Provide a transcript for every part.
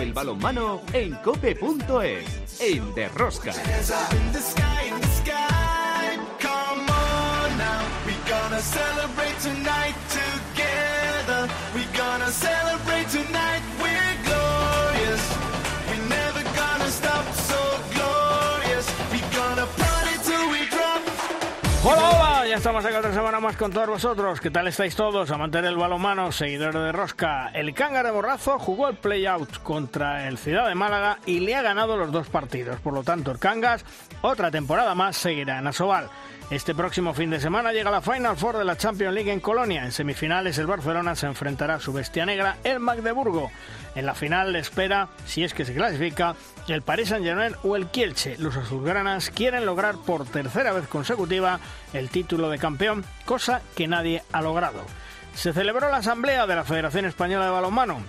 El balonmano en cope.es, en Derrosca. Hola, hola, ya estamos aquí otra semana más con todos vosotros. ¿Qué tal estáis todos? Amantes del balonmano, seguidores de Rosca. El Cángar de Borrazo jugó el play-out contra el Ciudad de Málaga y le ha ganado los dos partidos. Por lo tanto, el Cangas, otra temporada más, seguirá en Asobal. Este próximo fin de semana llega la Final Four de la Champions League en Colonia. En semifinales el Barcelona se enfrentará a su bestia negra, el Magdeburgo. En la final le espera, si es que se clasifica, el Paris Saint-Germain o el Kielce. Los azulgranas quieren lograr por tercera vez consecutiva el título de campeón, cosa que nadie ha logrado. Se celebró la asamblea de la Federación Española de Balonmano.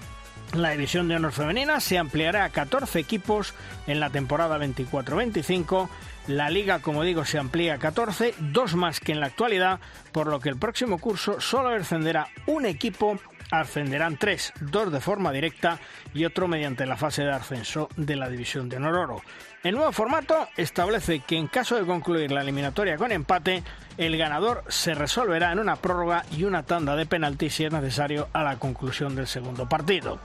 La división de honor femenina se ampliará a 14 equipos en la temporada 24-25 la liga, como digo, se amplía a 14, dos más que en la actualidad, por lo que el próximo curso solo ascenderá un equipo, ascenderán tres, dos de forma directa y otro mediante la fase de ascenso de la División de Honor Oro. El nuevo formato establece que en caso de concluir la eliminatoria con empate, el ganador se resolverá en una prórroga y una tanda de penalti si es necesario a la conclusión del segundo partido.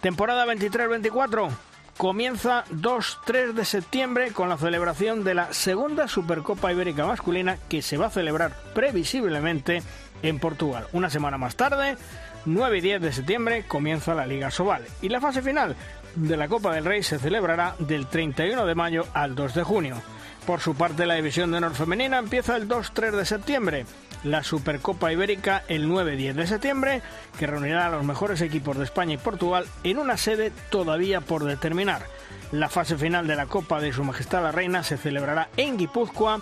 Temporada 23-24 comienza 2-3 de septiembre con la celebración de la segunda Supercopa Ibérica masculina que se va a celebrar previsiblemente en Portugal. Una semana más tarde, 9 y 10 de septiembre, comienza la Liga Sobal y la fase final de la Copa del Rey se celebrará del 31 de mayo al 2 de junio. Por su parte, la división de honor femenina empieza el 2-3 de septiembre la Supercopa Ibérica el 9-10 de septiembre, que reunirá a los mejores equipos de España y Portugal en una sede todavía por determinar. La fase final de la Copa de Su Majestad la Reina se celebrará en Guipúzcoa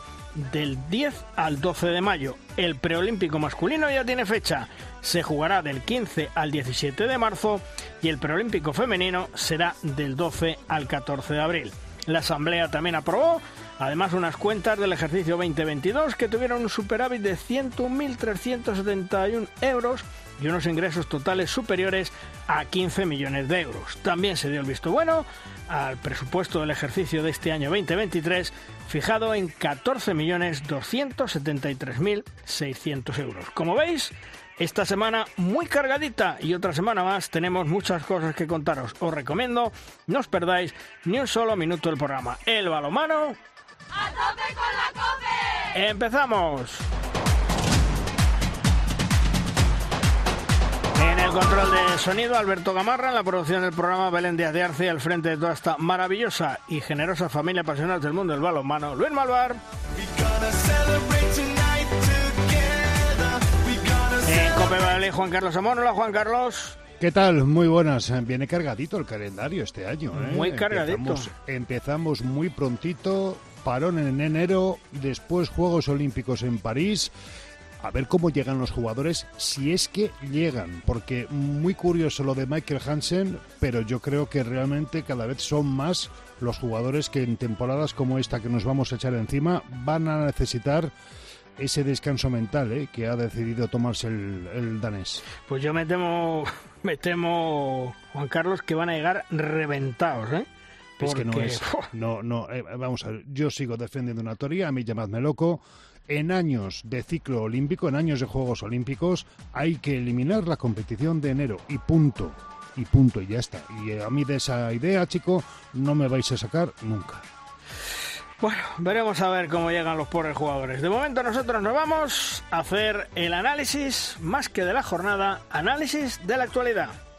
del 10 al 12 de mayo. El preolímpico masculino ya tiene fecha. Se jugará del 15 al 17 de marzo y el preolímpico femenino será del 12 al 14 de abril. La Asamblea también aprobó Además, unas cuentas del ejercicio 2022 que tuvieron un superávit de 101.371 euros y unos ingresos totales superiores a 15 millones de euros. También se dio el visto bueno al presupuesto del ejercicio de este año 2023, fijado en 14.273.600 euros. Como veis, esta semana muy cargadita y otra semana más tenemos muchas cosas que contaros. Os recomiendo no os perdáis ni un solo minuto del programa. El balomano ¡A tope con la COPE! ¡Empezamos! En el control de sonido, Alberto Gamarra, en la producción del programa Belén Díaz de Arce, al frente de toda esta maravillosa y generosa familia apasionada del mundo del balonmano, Luis Malvar. En Cope Juan Carlos Amón. Hola, Juan Carlos. ¿Qué tal? Muy buenas. Viene cargadito el calendario este año. ¿eh? Muy cargadito. Empezamos, empezamos muy prontito parón en enero, después Juegos Olímpicos en París. A ver cómo llegan los jugadores, si es que llegan, porque muy curioso lo de Michael Hansen, pero yo creo que realmente cada vez son más los jugadores que en temporadas como esta que nos vamos a echar encima van a necesitar ese descanso mental ¿eh? que ha decidido tomarse el, el, danés. Pues yo me temo, me temo, Juan Carlos, que van a llegar reventados, ¿eh? Es que no es. No, no, eh, vamos a ver. Yo sigo defendiendo una teoría, a mí llamadme loco. En años de ciclo olímpico, en años de Juegos Olímpicos, hay que eliminar la competición de enero y punto. Y punto, y ya está. Y a mí de esa idea, chico, no me vais a sacar nunca. Bueno, veremos a ver cómo llegan los pobres jugadores. De momento nosotros nos vamos a hacer el análisis, más que de la jornada, análisis de la actualidad.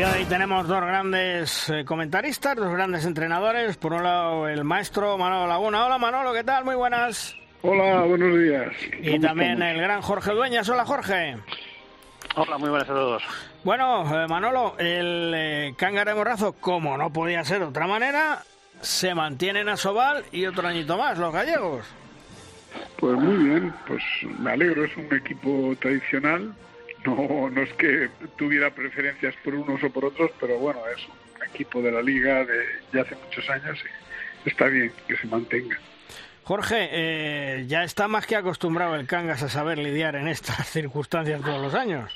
Y hoy tenemos dos grandes eh, comentaristas, dos grandes entrenadores. Por un lado, el maestro Manolo Laguna. Hola Manolo, ¿qué tal? Muy buenas. Hola, buenos días. Y también el gran Jorge Dueñas. Hola Jorge. Hola, muy buenas a todos. Bueno, eh, Manolo, el eh, de Morrazo, como no podía ser de otra manera, se mantienen a Sobal y otro añito más, los gallegos. Pues muy bien, pues me alegro, es un equipo tradicional, no, no es que tuviera preferencias por unos o por otros, pero bueno, es un equipo de la liga de hace muchos años y está bien que se mantenga. Jorge, eh, ya está más que acostumbrado el Cangas a saber lidiar en estas circunstancias todos los años.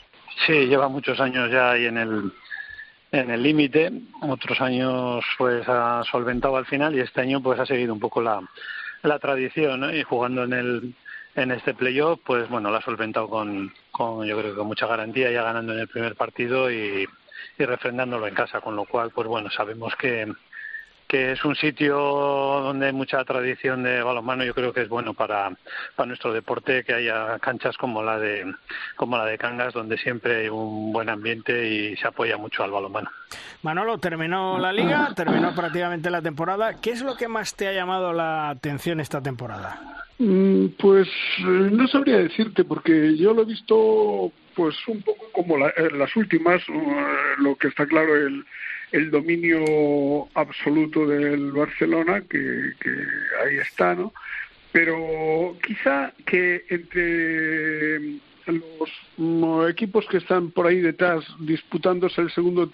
Sí, lleva muchos años ya ahí en el en el límite, otros años pues ha solventado al final y este año pues ha seguido un poco la, la tradición y jugando en el en este playoff pues bueno lo ha solventado con, con yo creo que con mucha garantía ya ganando en el primer partido y, y refrendándolo en casa con lo cual pues bueno sabemos que que es un sitio donde hay mucha tradición de balonmano, yo creo que es bueno para, para nuestro deporte que haya canchas como la de como la de Cangas, donde siempre hay un buen ambiente y se apoya mucho al balonmano. Manolo, terminó la liga, terminó prácticamente la temporada. ¿Qué es lo que más te ha llamado la atención esta temporada? Mm, pues eh, no sabría decirte, porque yo lo he visto pues un poco como eh, las últimas, eh, lo que está claro el el dominio absoluto del Barcelona, que, ahí está, ¿no? Pero quizá que entre los equipos que están por ahí detrás disputándose el segundo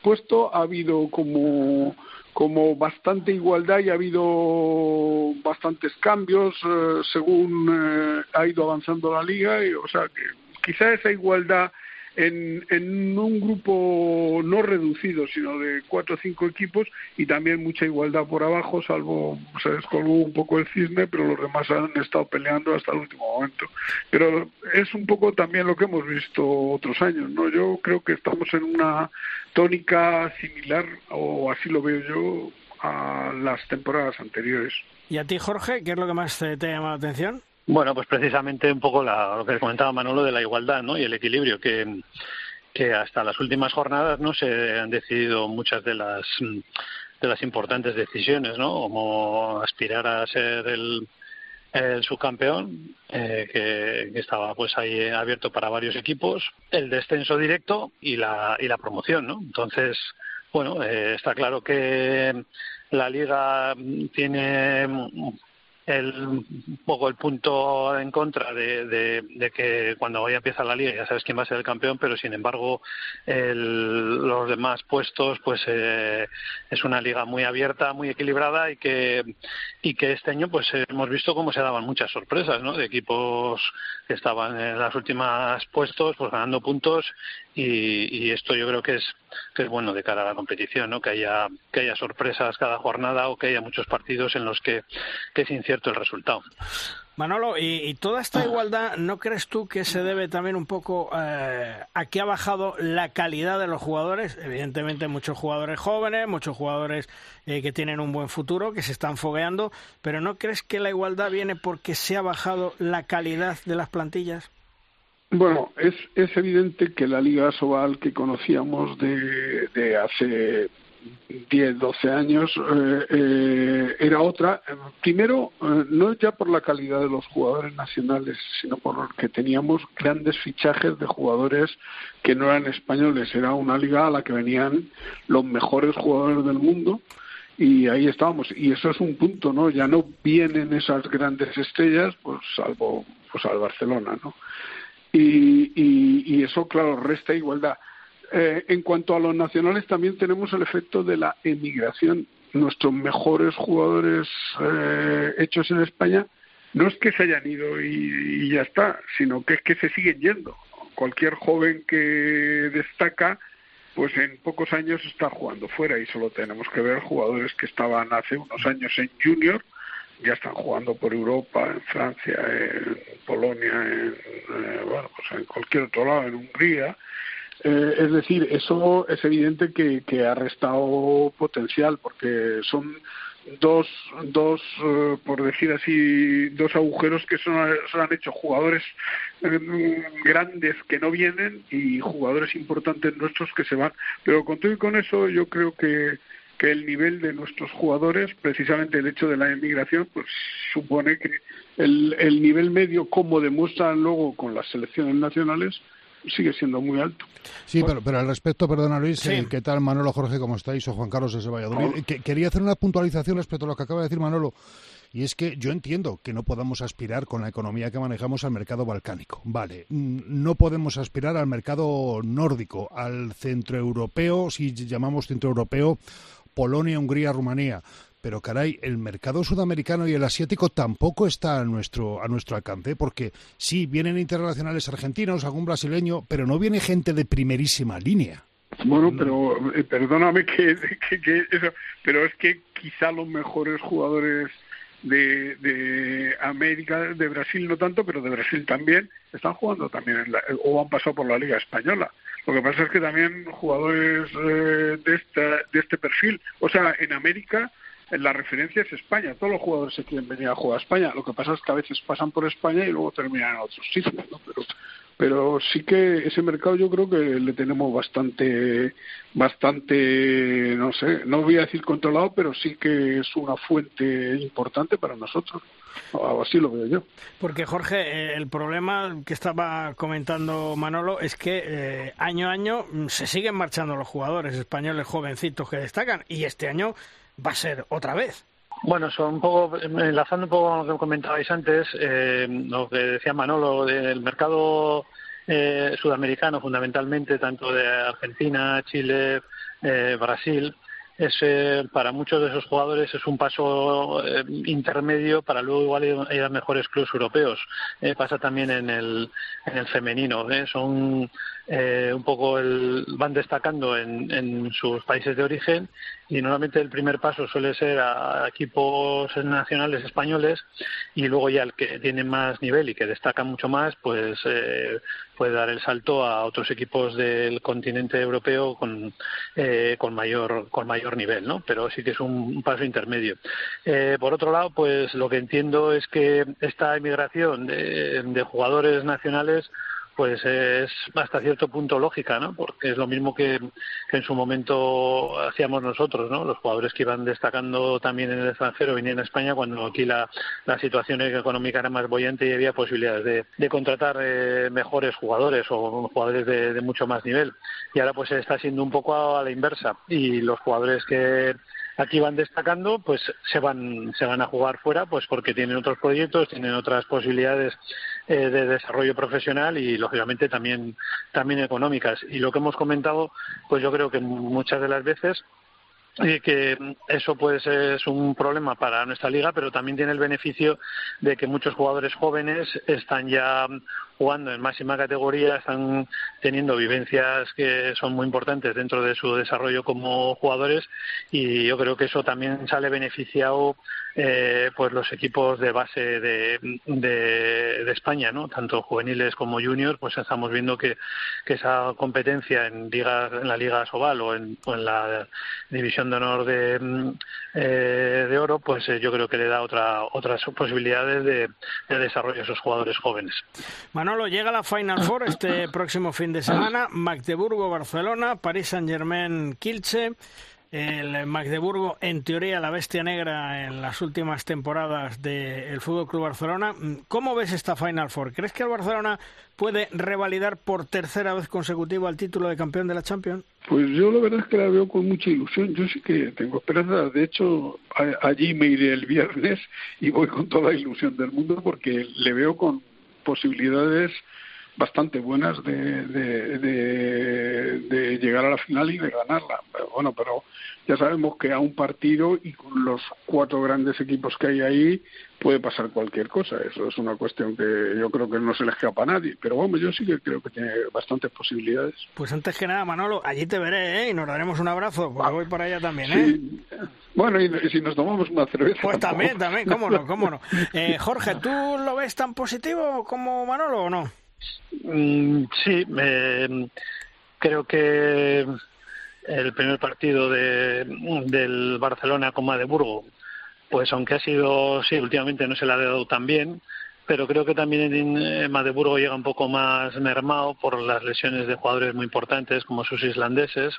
puesto ha habido como como bastante igualdad y ha habido bastantes cambios eh, según eh, ha ido avanzando la liga y o sea que quizá esa igualdad en, en un grupo no reducido, sino de cuatro o cinco equipos y también mucha igualdad por abajo, salvo se descolgó un poco el cisne, pero los demás han estado peleando hasta el último momento. Pero es un poco también lo que hemos visto otros años, ¿no? Yo creo que estamos en una tónica similar, o así lo veo yo, a las temporadas anteriores. ¿Y a ti, Jorge, qué es lo que más te, te llama la atención? Bueno, pues precisamente un poco lo que comentaba Manolo de la igualdad ¿no? y el equilibrio que, que hasta las últimas jornadas no se han decidido muchas de las de las importantes decisiones, ¿no? Como aspirar a ser el, el subcampeón, eh, que, estaba pues ahí abierto para varios equipos, el descenso directo y la, y la promoción, ¿no? Entonces, bueno, eh, está claro que la liga tiene el, un poco el punto en contra de, de, que cuando vaya a empezar la liga ya sabes quién va a ser el campeón, pero sin embargo el, los demás puestos pues eh, es una liga muy abierta, muy equilibrada y que y que este año pues hemos visto cómo se daban muchas sorpresas, ¿no? De equipos que estaban en las últimas puestos pues ganando puntos y, y esto yo creo que es que es bueno de cara a la competición, ¿no? Que haya que haya sorpresas cada jornada o que haya muchos partidos en los que, es incierto el resultado. Manolo, y, toda esta igualdad, ¿no crees tú que se debe también un poco eh, a que ha bajado la calidad de los jugadores? Evidentemente, muchos jugadores jóvenes, muchos jugadores eh, que tienen un buen futuro, que se están fogueando, pero ¿no crees que la igualdad viene porque se ha bajado la calidad de las plantillas? Bueno, es, es evidente que la Liga Sobal que conocíamos de, de hace 10, 12 años eh, eh, era otra. Primero, eh, no ya por la calidad de los jugadores nacionales, sino por que teníamos grandes fichajes de jugadores que no eran españoles. Era una liga a la que venían los mejores jugadores del mundo y ahí estábamos. Y eso es un punto, ¿no? Ya no vienen esas grandes estrellas, pues salvo pues al Barcelona, ¿no? Y, y, y eso, claro, resta igualdad. Eh, en cuanto a los nacionales, también tenemos el efecto de la emigración. Nuestros mejores jugadores eh, hechos en España no es que se hayan ido y, ya está, sino que es que se siguen yendo. Cualquier joven que destaca, pues en pocos años está jugando fuera y solo tenemos que ver jugadores que estaban hace unos años en junior, ya están jugando por Europa, en Francia, en Polonia, en, eh, bueno, pues en cualquier otro lado, en Hungría, eh, es decir, eso es evidente que, que, ha restado potencial porque son dos, dos eh, por decir así, dos agujeros que son, han hecho jugadores eh, grandes que no vienen y jugadores importantes nuestros que se van. Pero con todo y con eso, yo creo que, que el nivel de nuestros jugadores, precisamente el hecho de la emigración, pues supone que el, el nivel medio, como demuestran luego con las selecciones nacionales, sigue siendo muy alto. Sí, pero, pero al respecto, perdona Luis, eh, ¿qué tal Manolo, Jorge, cómo estáis? O Juan Carlos desde Valladolid. quería hacer una puntualización respecto a lo que acaba de decir Manolo. Y es que yo entiendo que no podamos aspirar con la economía que manejamos al mercado balcánico. Vale, mm, no podemos aspirar al mercado nórdico, al centroeuropeo, si llamamos centroeuropeo, Polonia, Hungría, Rumanía pero caray, el mercado sudamericano y el asiático tampoco está a nuestro, a nuestro alcance, porque sí, vienen internacionales argentinos, algún brasileño, pero no viene gente de primerísima línea. Bueno, pero eh, perdóname que, que, eso, pero es que quizá los mejores jugadores de, de América, de Brasil no tanto, pero de Brasil también, están jugando también en la, o han pasado por la Liga Española. Lo que pasa es que también jugadores eh, de, esta, de este perfil, o sea, en América la referencia es España. Todos los jugadores se quieren venir a jugar a España. Lo que pasa es que a veces pasan por España y luego terminan en otros sitios. Pero, pero sí que ese mercado yo creo que le tenemos bastante, bastante, no sé, no voy a decir controlado, pero sí que es una fuente importante para nosotros. Así lo veo yo. Porque Jorge, eh, el problema que estaba comentando Manolo es que eh, año a año mm, se siguen marchando los jugadores españoles jovencitos que destacan y este año va a ser otra vez. Bueno, son un poco, enlazando un poco con lo que comentabais antes, eh, lo que decía Manolo, del mercado eh, sudamericano fundamentalmente, tanto de Argentina, Chile, eh, Brasil, es para muchos de esos jugadores es un paso intermedio para luego igual ir a mejores clubes europeos. pasa también en el, en el femenino. Son eh, un poco el, van destacando en, en, sus países de origen y normalmente el primer paso suele ser a equipos nacionales españoles y luego ya el que tiene más nivel y que destaca mucho más pues eh, puede dar el salto a otros equipos del continente europeo con, eh, con mayor con mayor nivel no pero sí que es un, paso intermedio. Eh, por otro lado pues lo que entiendo es que esta emigración de, de jugadores nacionales pues es hasta cierto punto lógica, ¿no? Porque es lo mismo que, en su momento hacíamos nosotros, ¿no? Los jugadores que iban destacando también en el extranjero venían a España cuando aquí la, la situación económica era más bollante y había posibilidades de, de contratar eh, mejores jugadores o jugadores de, de, mucho más nivel. Y ahora pues está siendo un poco a la inversa y los jugadores que aquí van destacando, pues se van, se van a jugar fuera, pues porque tienen otros proyectos, tienen otras posibilidades eh, de desarrollo profesional y lógicamente también, también económicas. Y lo que hemos comentado, pues yo creo que muchas de las veces y que eso puede ser un problema para nuestra liga, pero también tiene el beneficio de que muchos jugadores jóvenes están ya jugando en máxima categoría, están teniendo vivencias que son muy importantes dentro de su desarrollo como jugadores y yo creo que eso también sale beneficiado eh, pues los equipos de base de, de, España, ¿no? tanto juveniles como juniors, pues estamos viendo que, que esa competencia en ligas, en la Liga Sobal o en, la División de Honor de, eh, de Oro, pues eh, yo creo que le da otra, otras posibilidades de, de desarrollo a esos jugadores jóvenes. Manolo, llega la Final Four este próximo fin de semana, Magdeburgo-Barcelona, París Saint-Germain-Kilche el Magdeburgo, en teoría la bestia negra en las últimas temporadas del Fútbol Club Barcelona. ¿Cómo ves esta Final Four? ¿Crees que el Barcelona puede revalidar por tercera vez consecutiva el título de campeón de la Champions? Pues yo la verdad es que la veo con mucha ilusión. Yo sí que tengo esperanza. De hecho, allí me iré el viernes y voy con toda la ilusión del mundo porque le veo con posibilidades bastante buenas de, de, de, llegar a la final y de ganarla. bueno, pero ya sabemos que a un partido y con los cuatro grandes equipos que hay ahí puede pasar cualquier cosa. Eso es una cuestión que yo creo que no se le escapa a nadie. Pero bueno, yo sí que creo que tiene bastantes posibilidades. Pues antes que nada, Manolo, allí te veré ¿eh? y nos daremos un abrazo. Pues voy para allá también. ¿eh? Bueno, y, si nos tomamos una cerveza. Pues también, también, cómo no, cómo no. Eh, Jorge, ¿tú lo ves tan positivo como Manolo o no? Mm, sí, creo que el primer partido de, del Barcelona con Magdeburgo, pues aunque ha sido, sí, últimamente no se le ha dado tan bien, pero creo que también en Magdeburgo llega un poco más mermado por las lesiones de jugadores muy importantes como sus islandeses.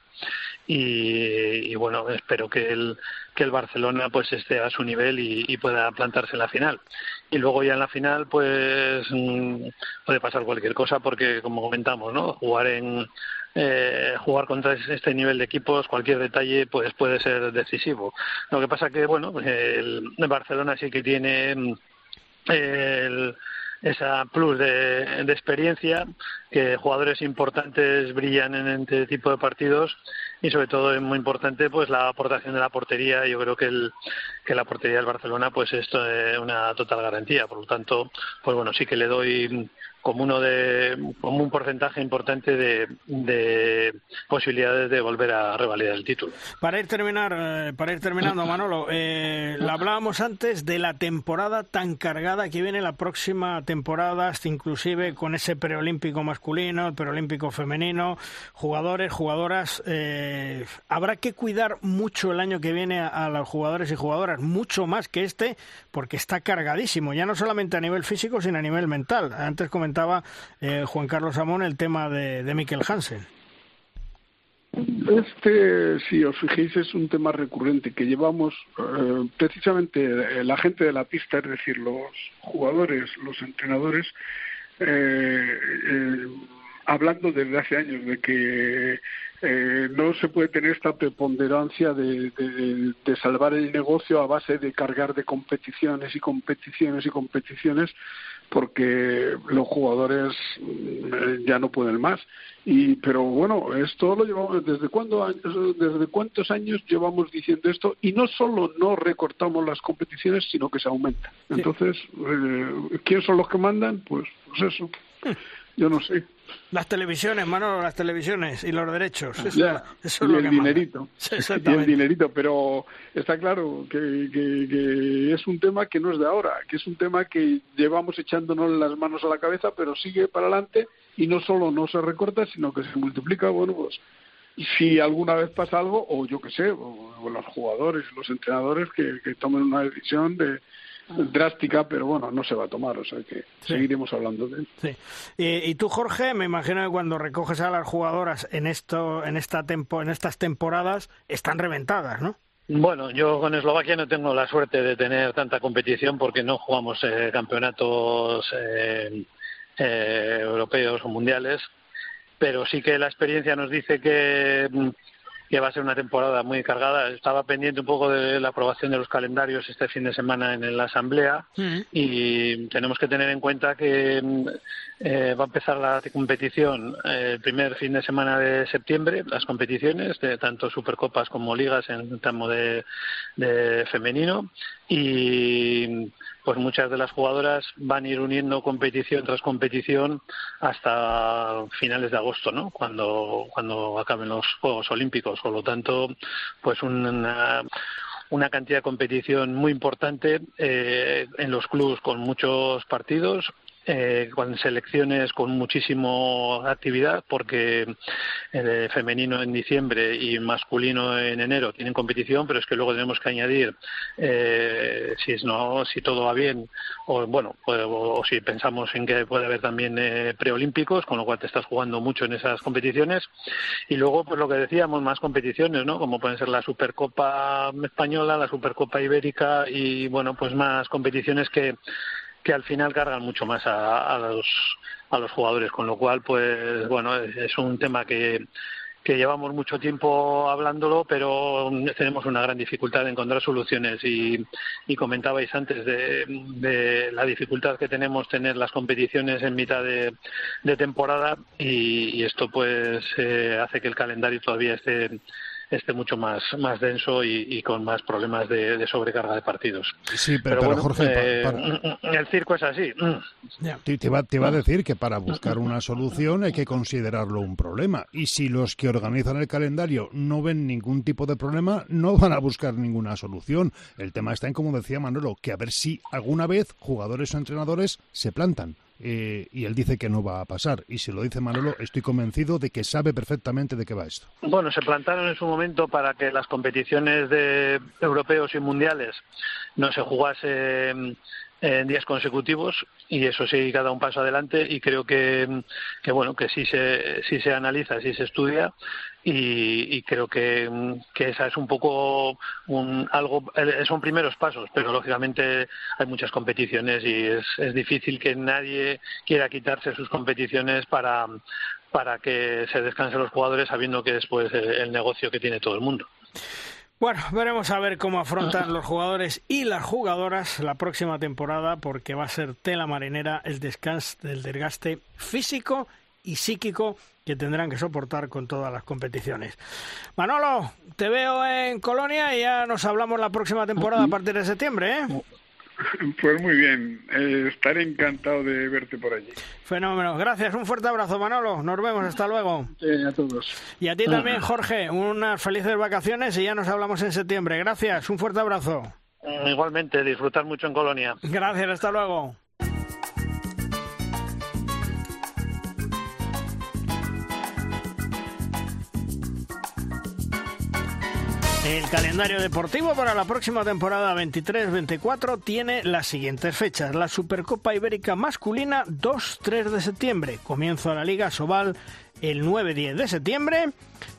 Y, bueno espero que el que el Barcelona pues esté a su nivel y, pueda plantarse en la final. Y luego ya en la final pues mm, puede pasar cualquier cosa porque como comentamos no jugar en eh, jugar contra este nivel de equipos cualquier detalle pues puede ser decisivo. Lo que pasa que bueno el, Barcelona sí que tiene mm, el esa plus de, de, experiencia, que jugadores importantes brillan en este tipo de partidos y sobre todo es muy importante pues la aportación de la portería. Yo creo que, el, que la portería del Barcelona pues esto es una total garantía. Por lo tanto, pues bueno, sí que le doy como uno de como un porcentaje importante de, posibilidades de volver a revalidar el título. Para ir terminar, eh, para ir terminando, Manolo, eh, hablábamos antes de la temporada tan cargada que viene la próxima temporada, hasta inclusive con ese preolímpico masculino, el preolímpico femenino, jugadores, jugadoras. Eh, habrá que cuidar mucho el año que viene a, los jugadores y jugadoras, mucho más que este, porque está cargadísimo, ya no solamente a nivel físico, sino a nivel mental. Antes comentaba comentaba eh, Juan Carlos Amón el tema de, de Hansen. Este, si os fijéis, es un tema recurrente que llevamos eh, precisamente eh, la gente de la pista, es decir, los jugadores, los entrenadores, hablando desde hace años de que no se puede tener esta preponderancia de, de, salvar el negocio a base de cargar de competiciones y competiciones y competiciones porque los jugadores eh, ya no pueden más. Y pero bueno esto lo llevamos desde cuándo desde cuántos años llevamos diciendo esto y no solo no recortamos las competiciones sino que se aumenta. Entonces eh, quién son los que mandan pues, pues eso. Hmm. Yo no sé las televisiones, Manolo, las televisiones y los derechos. Eso, ya, es y el dinerito. y el dinerito, pero está claro que, que, es un tema que no es de ahora, que es un tema que llevamos echándonos las manos a la cabeza, pero sigue para adelante y no solo no se recorta, sino que se multiplica. Bueno, pues si alguna vez pasa algo, o yo qué sé, o, los jugadores, los entrenadores que, que tomen una decisión de drástica, pero bueno, no se va a tomar, o sea que seguiremos hablando de él. Sí. Y, tú, Jorge, me imagino que cuando recoges a las jugadoras en esto, en esta tempo, en estas temporadas, están reventadas, ¿no? Bueno, yo con Eslovaquia no tengo la suerte de tener tanta competición porque no jugamos eh, campeonatos eh, eh, europeos o mundiales, pero sí que la experiencia nos dice que mm, que va a ser una temporada muy cargada. Estaba pendiente un poco de la aprobación de los calendarios este fin de semana en la Asamblea mm. y tenemos que tener en cuenta que mm, eh, va a empezar la competición eh, el primer fin de semana de septiembre, las competiciones de tanto Supercopas como Ligas en el tramo de femenino y pues muchas de las jugadoras van a ir uniendo competición tras competición hasta finales de agosto, ¿no? Cuando, cuando acaben los Juegos Olímpicos. Por lo tanto, pues una, una cantidad de competición muy importante eh, en los clubes con muchos partidos eh, con selecciones con muchísimo actividad porque el femenino en diciembre y masculino en enero tienen competición pero es que luego tenemos que añadir eh, si no si todo va bien o bueno pues, o, si pensamos en que puede haber también eh, preolímpicos con lo cual te estás jugando mucho en esas competiciones. Y luego pues lo que decíamos más competiciones no como pueden ser la supercopa española la supercopa ibérica y bueno pues más competiciones que que al final cargan mucho más a, los, a los jugadores, con lo cual, pues bueno, es un tema que, que llevamos mucho tiempo hablándolo, pero tenemos una gran dificultad de encontrar soluciones. Y, y comentabais antes de, de, la dificultad que tenemos tener las competiciones en mitad de, temporada y, esto pues eh, hace que el calendario todavía esté esté mucho más, más denso y, con más problemas de, sobrecarga de partidos. Sí, pero, Jorge, eh, mm, mm, el circo es así. Mm. Te, te, va, a decir que para buscar una solución hay que considerarlo un problema. Y si los que organizan el calendario no ven ningún tipo de problema, no van a buscar ninguna solución. El tema está en, como decía Manolo, que a ver si alguna vez jugadores o entrenadores se plantan eh, y él dice que no va a pasar. Y si lo dice Manolo, estoy convencido de que sabe perfectamente de qué va esto. Bueno, se plantaron en su momento para que las competiciones de europeos y mundiales no se jugasen en días consecutivos y eso sí dado un paso adelante y creo que, que bueno que sí se sí se analiza sí se estudia y, creo que, que, esa es un poco un, algo son primeros pasos pero lógicamente hay muchas competiciones y es, es difícil que nadie quiera quitarse sus competiciones para para que se descansen los jugadores sabiendo que después el negocio que tiene todo el mundo bueno, veremos a ver cómo afrontan los jugadores y las jugadoras la próxima temporada, porque va a ser tela marinera el descanso del desgaste físico y psíquico que tendrán que soportar con todas las competiciones. Manolo, te veo en Colonia y ya nos hablamos la próxima temporada a partir de septiembre, ¿eh? Pues muy bien, eh, estaré encantado de verte por allí. Fenómeno, gracias, un fuerte abrazo Manolo, nos vemos, hasta luego. a todos. Y a ti también Jorge, unas felices vacaciones y ya nos hablamos en septiembre, gracias, un fuerte abrazo. Igualmente, disfrutar mucho en Colonia. Gracias, hasta luego. El calendario deportivo para la próxima temporada 23-24 tiene las siguientes fechas. La Supercopa Ibérica masculina 2-3 de septiembre. Comienzo la Liga Sobal el 9-10 de septiembre.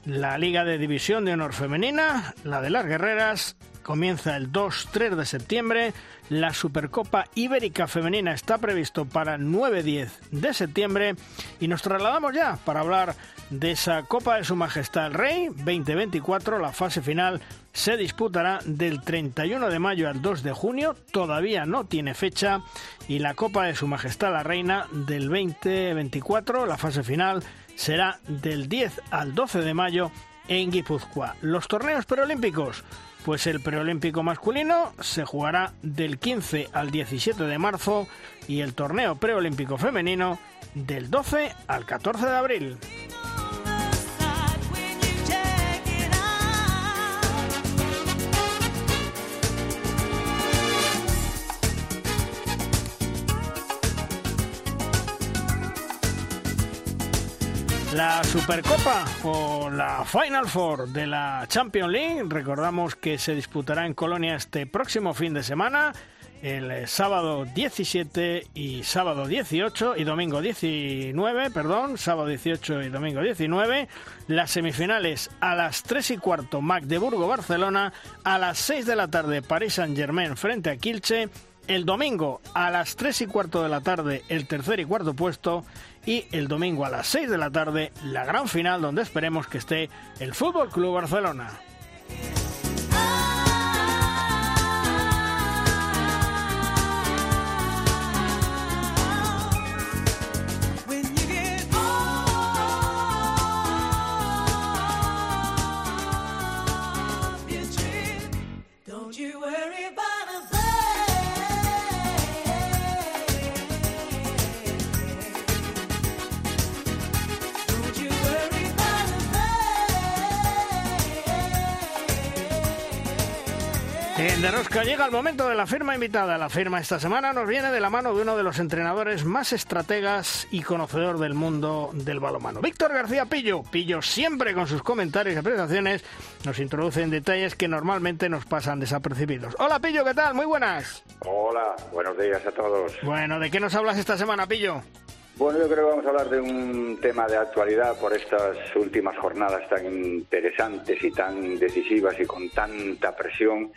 La Liga de División de Honor Femenina, la de las Guerreras, comienza el 2-3 de septiembre. La Supercopa Ibérica Femenina está previsto para el 9-10 de septiembre. Y nos trasladamos ya para hablar de esa Copa de Su Majestad el Rey 2024. La fase final se disputará del 31 de mayo al 2 de junio. Todavía no tiene fecha. Y la Copa de Su Majestad la Reina del 2024. La fase final será del 10 al 12 de mayo en Guipúzcoa. Los torneos preolímpicos pues el preolímpico masculino se jugará del 15 al 17 de marzo y el torneo preolímpico femenino del 12 al 14 de abril. La Supercopa o la Final Four de la Champions League, recordamos que se disputará en Colonia este próximo fin de semana, el sábado 17 y sábado 18 y domingo 19, perdón, sábado 18 y domingo 19, las semifinales a las 3 y cuarto Magdeburgo-Barcelona, a las 6 de la tarde París Saint-Germain frente a Kilche, el domingo a las 3 y cuarto de la tarde el tercer y cuarto puesto y el domingo a las 6 de la tarde la gran final donde esperemos que esté el Fútbol Club Barcelona. En De Rosca llega el momento de la firma invitada. La firma esta semana nos viene de la mano de uno de los entrenadores más estrategas y conocedor del mundo del balomano. Víctor García Pillo. Pillo siempre con sus comentarios y apreciaciones nos introduce en detalles que normalmente nos pasan desapercibidos. Hola Pillo, ¿qué tal? Muy buenas. Hola, buenos días a todos. Bueno, ¿de qué nos hablas esta semana, Pillo? Bueno, yo creo que vamos a hablar de un tema de actualidad por estas últimas jornadas tan interesantes y tan decisivas y con tanta presión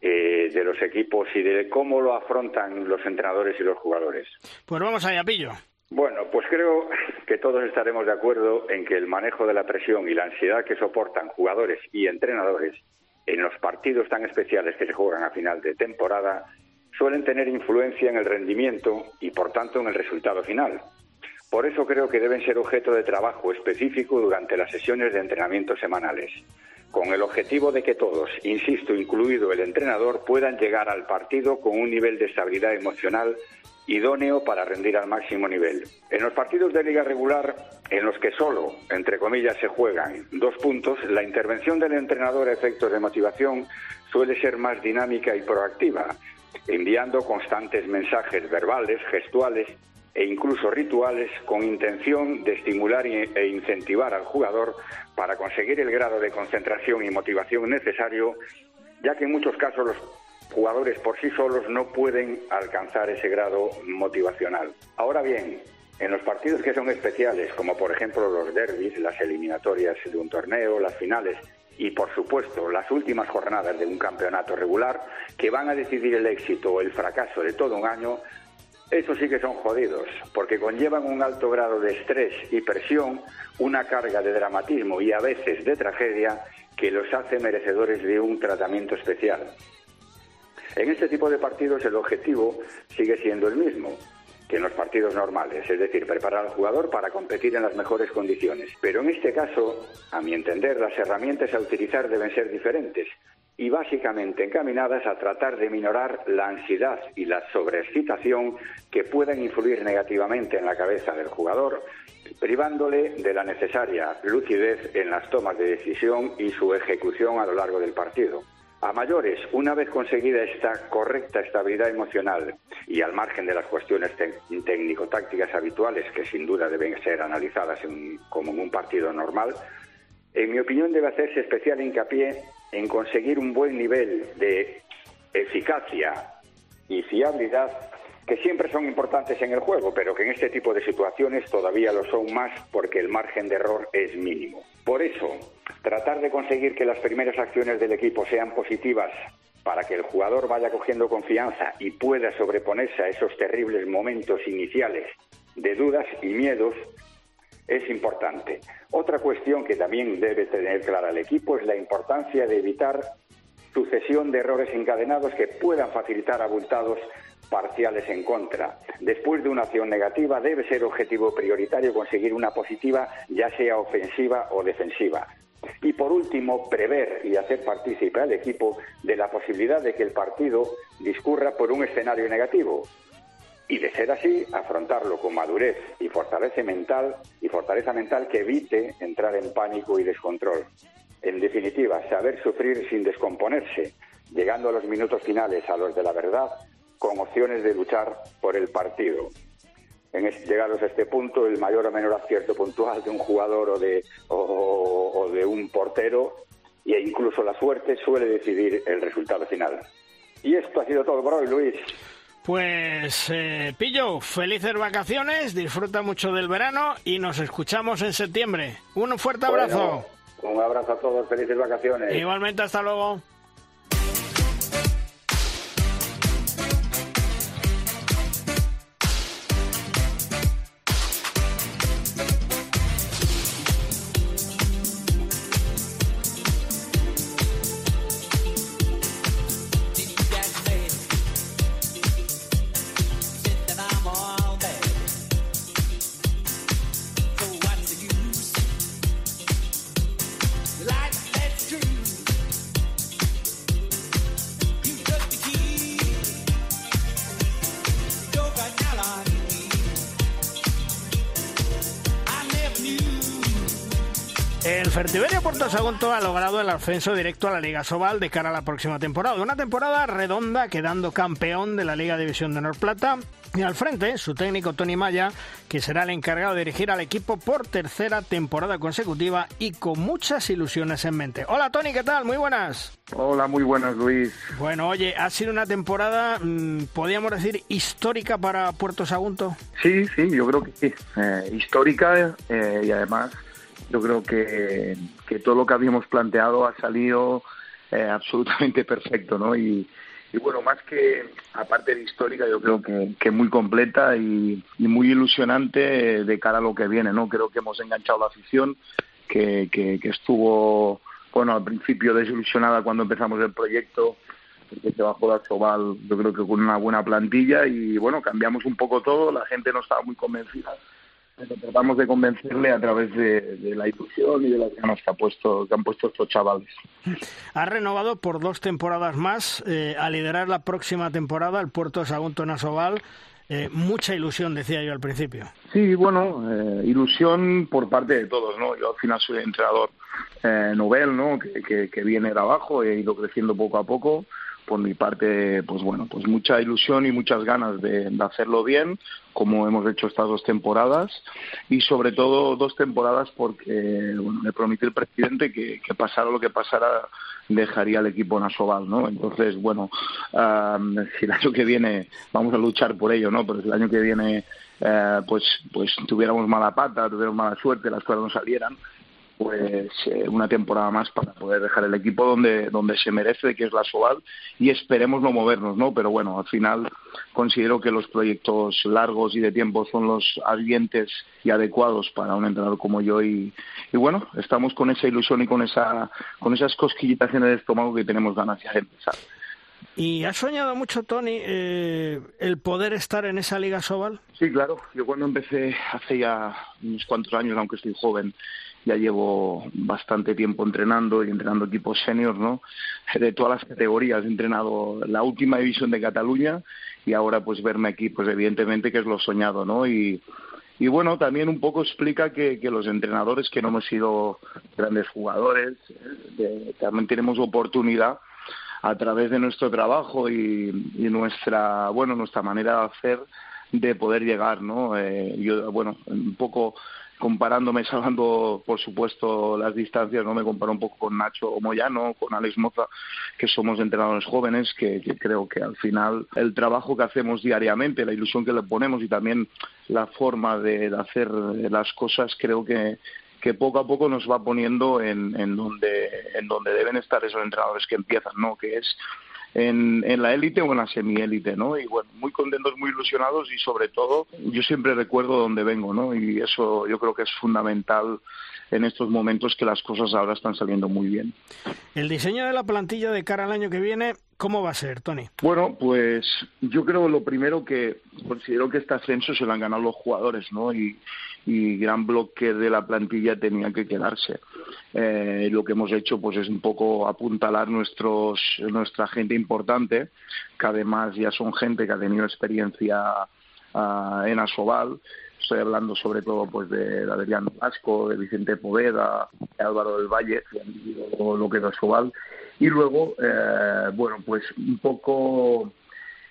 eh, de los equipos y de cómo lo afrontan los entrenadores y los jugadores. Pues vamos allá, Pillo. Bueno, pues creo que todos estaremos de acuerdo en que el manejo de la presión y la ansiedad que soportan jugadores y entrenadores en los partidos tan especiales que se juegan a final de temporada suelen tener influencia en el rendimiento y por tanto en el resultado final. Por eso creo que deben ser objeto de trabajo específico durante las sesiones de entrenamiento semanales con el objetivo de que todos, insisto, incluido el entrenador, puedan llegar al partido con un nivel de estabilidad emocional idóneo para rendir al máximo nivel. En los partidos de liga regular, en los que solo, entre comillas, se juegan dos puntos, la intervención del entrenador a efectos de motivación suele ser más dinámica y proactiva, enviando constantes mensajes verbales, gestuales e incluso rituales con intención de estimular e incentivar al jugador para conseguir el grado de concentración y motivación necesario, ya que en muchos casos los jugadores por sí solos no pueden alcanzar ese grado motivacional. Ahora bien, en los partidos que son especiales, como por ejemplo los derbis, las eliminatorias de un torneo, las finales y por supuesto las últimas jornadas de un campeonato regular, que van a decidir el éxito o el fracaso de todo un año, eso sí que son jodidos, porque conllevan un alto grado de estrés y presión, una carga de dramatismo y a veces de tragedia que los hace merecedores de un tratamiento especial. En este tipo de partidos el objetivo sigue siendo el mismo que en los partidos normales, es decir, preparar al jugador para competir en las mejores condiciones. Pero en este caso, a mi entender, las herramientas a utilizar deben ser diferentes y básicamente encaminadas a tratar de minorar la ansiedad y la sobreexcitación que puedan influir negativamente en la cabeza del jugador, privándole de la necesaria lucidez en las tomas de decisión y su ejecución a lo largo del partido. A mayores, una vez conseguida esta correcta estabilidad emocional y al margen de las cuestiones técnico-tácticas habituales que sin duda deben ser analizadas como en un partido normal, en mi opinión debe hacerse especial hincapié en conseguir un buen nivel de eficacia y fiabilidad que siempre son importantes en el juego, pero que en este tipo de situaciones todavía lo son más porque el margen de error es mínimo. Por eso, tratar de conseguir que las primeras acciones del equipo sean positivas para que el jugador vaya cogiendo confianza y pueda sobreponerse a esos terribles momentos iniciales de dudas y miedos es importante. Otra cuestión que también debe tener clara el equipo es la importancia de evitar sucesión de errores encadenados que puedan facilitar abultados parciales en contra. Después de una acción negativa debe ser objetivo prioritario conseguir una positiva, ya sea ofensiva o defensiva. Y por último, prever y hacer partícipe al equipo de la posibilidad de que el partido discurra por un escenario negativo, y de ser así, afrontarlo con madurez y fortaleza mental y fortaleza mental que evite entrar en pánico y descontrol. En definitiva, saber sufrir sin descomponerse, llegando a los minutos finales, a los de la verdad, con opciones de luchar por el partido. En llegados a este punto, el mayor o menor acierto puntual de un jugador o de, o de un portero, e incluso la suerte, suele decidir el resultado final. Y esto ha sido todo por hoy, Luis. Pues eh, Pillo, felices vacaciones, disfruta mucho del verano y nos escuchamos en septiembre. Un fuerte abrazo. un abrazo a todos, felices vacaciones. Igualmente, hasta luego. Fertiberia Puerto Sagunto ha logrado el ascenso directo a la Liga Sobal de cara a la próxima temporada. Una temporada redonda, quedando campeón de la Liga División de Honor Plata. Y al frente, su técnico Tony Maya, que será el encargado de dirigir al equipo por tercera temporada consecutiva y con muchas ilusiones en mente. Hola Tony, ¿qué tal? Muy buenas. Hola, muy buenas Luis. Bueno, oye, ha sido una temporada, mm, podríamos decir, histórica para Puerto Sagunto. Sí, sí, yo creo que sí. Eh, histórica eh, y además yo creo que, que todo lo que habíamos planteado ha salido eh, absolutamente perfecto, ¿no? Y, y, bueno, más que aparte de histórica, yo creo que, que muy completa y, muy ilusionante de cara a lo que viene, ¿no? Creo que hemos enganchado la afición, que, que, que estuvo, bueno, al principio desilusionada cuando empezamos el proyecto, porque se bajó la Choval, yo creo que con una buena plantilla y bueno, cambiamos un poco todo, la gente no estaba muy convencida tratamos de convencerle a través de, la ilusión y de las ganas que, ha puesto, que han puesto estos chavales. Ha renovado por dos temporadas más eh, a liderar la próxima temporada el Puerto Sagunto Nasoval. Eh, mucha ilusión, decía yo al principio. Sí, bueno, eh, ilusión por parte de todos, ¿no? Yo al final soy entrenador novel, ¿no? Que, que, viene de abajo, he ido creciendo poco a poco por mi parte, pues bueno, pues mucha ilusión y muchas ganas de, hacerlo bien, como hemos hecho estas dos temporadas, y sobre todo dos temporadas porque bueno, me prometió el presidente que, que pasara lo que pasara, dejaría el equipo en Asobal, ¿no? Entonces, bueno, si el año que viene vamos a luchar por ello, ¿no? Pero si el año que viene eh, pues pues tuviéramos mala pata, tuviéramos mala suerte, las cosas no salieran, pues eh, una temporada más para poder dejar el equipo donde donde se merece que es la Soval y esperemos no movernos no pero bueno al final considero que los proyectos largos y de tiempo son los ardientes y adecuados para un entrenador como yo y, y bueno estamos con esa ilusión y con esa con esas cosquillitas en el estómago que tenemos ganas de empezar ¿Y has soñado mucho, Tony, eh, el poder estar en esa Liga Sobal? Sí, claro. Yo cuando empecé hace ya unos cuantos años, aunque estoy joven, ya llevo bastante tiempo entrenando y entrenando equipos seniors, ¿no? De todas las categorías. He entrenado la última división de Cataluña y ahora pues verme aquí, pues evidentemente que es lo soñado, ¿no? Y, y bueno, también un poco explica que, los entrenadores que no hemos sido grandes jugadores, eh, también tenemos oportunidad a través de nuestro trabajo y, nuestra, bueno, nuestra manera de hacer de poder llegar, ¿no? Eh, yo, bueno, un poco comparándome, salvando por supuesto las distancias, no me comparo un poco con Nacho Moyano, con Alex Moza, que somos entrenadores jóvenes, que, creo que al final el trabajo que hacemos diariamente, la ilusión que le ponemos y también la forma de, hacer las cosas, creo que, que poco a poco nos va poniendo en, en donde en donde deben estar esos entrenadores que empiezan, ¿no? Que es en, en la élite o en la semiélite, ¿no? Y bueno, muy contentos, muy ilusionados y sobre todo yo siempre recuerdo dónde vengo, ¿no? Y eso yo creo que es fundamental en estos momentos que las cosas ahora están saliendo muy bien. El diseño de la plantilla de cara al año que viene, ¿cómo va a ser, Tony? Bueno, pues yo creo lo primero que considero que este ascenso se lo han ganado los jugadores, ¿no? Y, y gran bloque de la plantilla tenía que quedarse. Eh, lo que hemos hecho pues es un poco apuntalar nuestros, nuestra gente importante, que además ya son gente que ha tenido experiencia uh, en Asobal. Estoy hablando sobre todo pues de Adriano Vasco, de Vicente Poveda, de Álvaro del Valle, que han vivido lo que es Asobal. Y luego, eh, bueno, pues un poco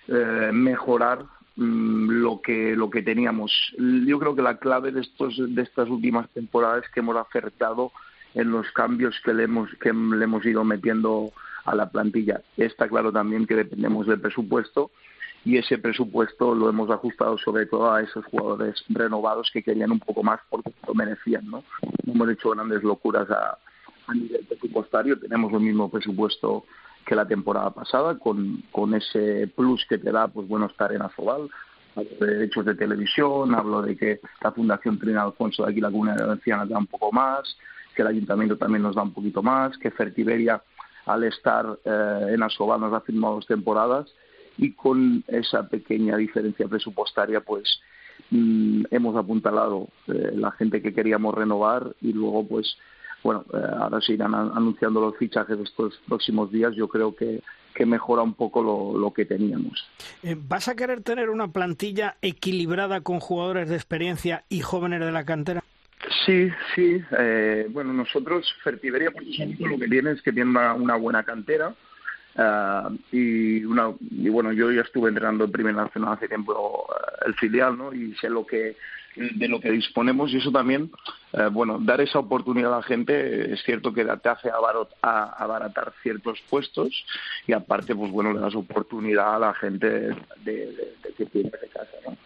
eh, mejorar lo que lo que teníamos. Yo creo que la clave de estos de estas últimas temporadas es que hemos acertado en los cambios que le hemos, que le hemos ido metiendo a la plantilla. Está claro también que dependemos del presupuesto y ese presupuesto lo hemos ajustado sobre todo a esos jugadores renovados que querían un poco más porque lo merecían. No, no hemos hecho grandes locuras a, a nivel presupuestario, tenemos el mismo presupuesto que la temporada pasada, con, con ese plus que te da, pues bueno, estar en Asobal, hablo de derechos de televisión, hablo de que la Fundación Trina Alfonso de aquí, la Comunidad Valenciana, da un poco más, que el ayuntamiento también nos da un poquito más, que Fertiberia al estar eh, en Asoba nos ha firmado dos temporadas y con esa pequeña diferencia presupuestaria pues mm, hemos apuntalado eh, la gente que queríamos renovar y luego pues bueno, eh, ahora se irán anunciando los fichajes de estos próximos días. Yo creo que, que mejora un poco lo, lo que teníamos. ¿Vas a querer tener una plantilla equilibrada con jugadores de experiencia y jóvenes de la cantera? Sí, sí. Eh, bueno, nosotros, Fertiberia, por ejemplo, lo que tiene es que tiene una, buena cantera. Uh, y, una, y bueno, yo ya estuve entrenando en Primera Nacional hace tiempo uh, el filial, ¿no? Y sé lo que de lo que disponemos y eso también, uh, bueno, dar esa oportunidad a la gente es cierto que te hace abaratar ciertos puestos y aparte, pues bueno, le das oportunidad a la gente de, de, de que tiene de casa, ¿no?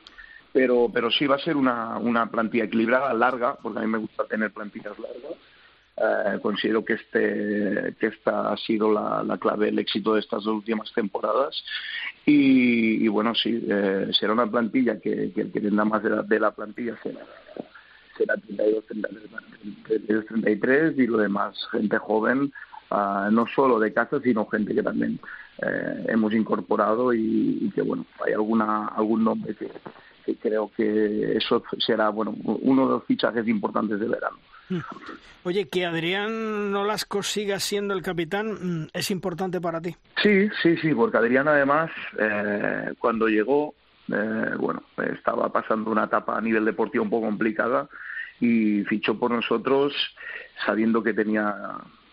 pero, pero sí va a ser una, una plantilla equilibrada, larga, porque a mí me gusta tener plantillas largas. Eh, considero que este que esta ha sido la, la, clave del éxito de estas dos últimas temporadas y, y bueno sí eh, será una plantilla que, que el que tendrá más de la, de la plantilla será será 32 32 33 y lo demás gente joven uh, no solo de casa sino gente que también eh, hemos incorporado y, que bueno hay alguna algún nombre que que creo que eso será bueno uno de los fichajes importantes de verano. Oye, que Adrián Nolasco siga siendo el capitán, mm, ¿es importante para ti? Sí, sí, sí, porque Adrián además, eh, cuando llegó, eh, bueno, estaba pasando una etapa a nivel deportivo un poco complicada y fichó por nosotros sabiendo que tenía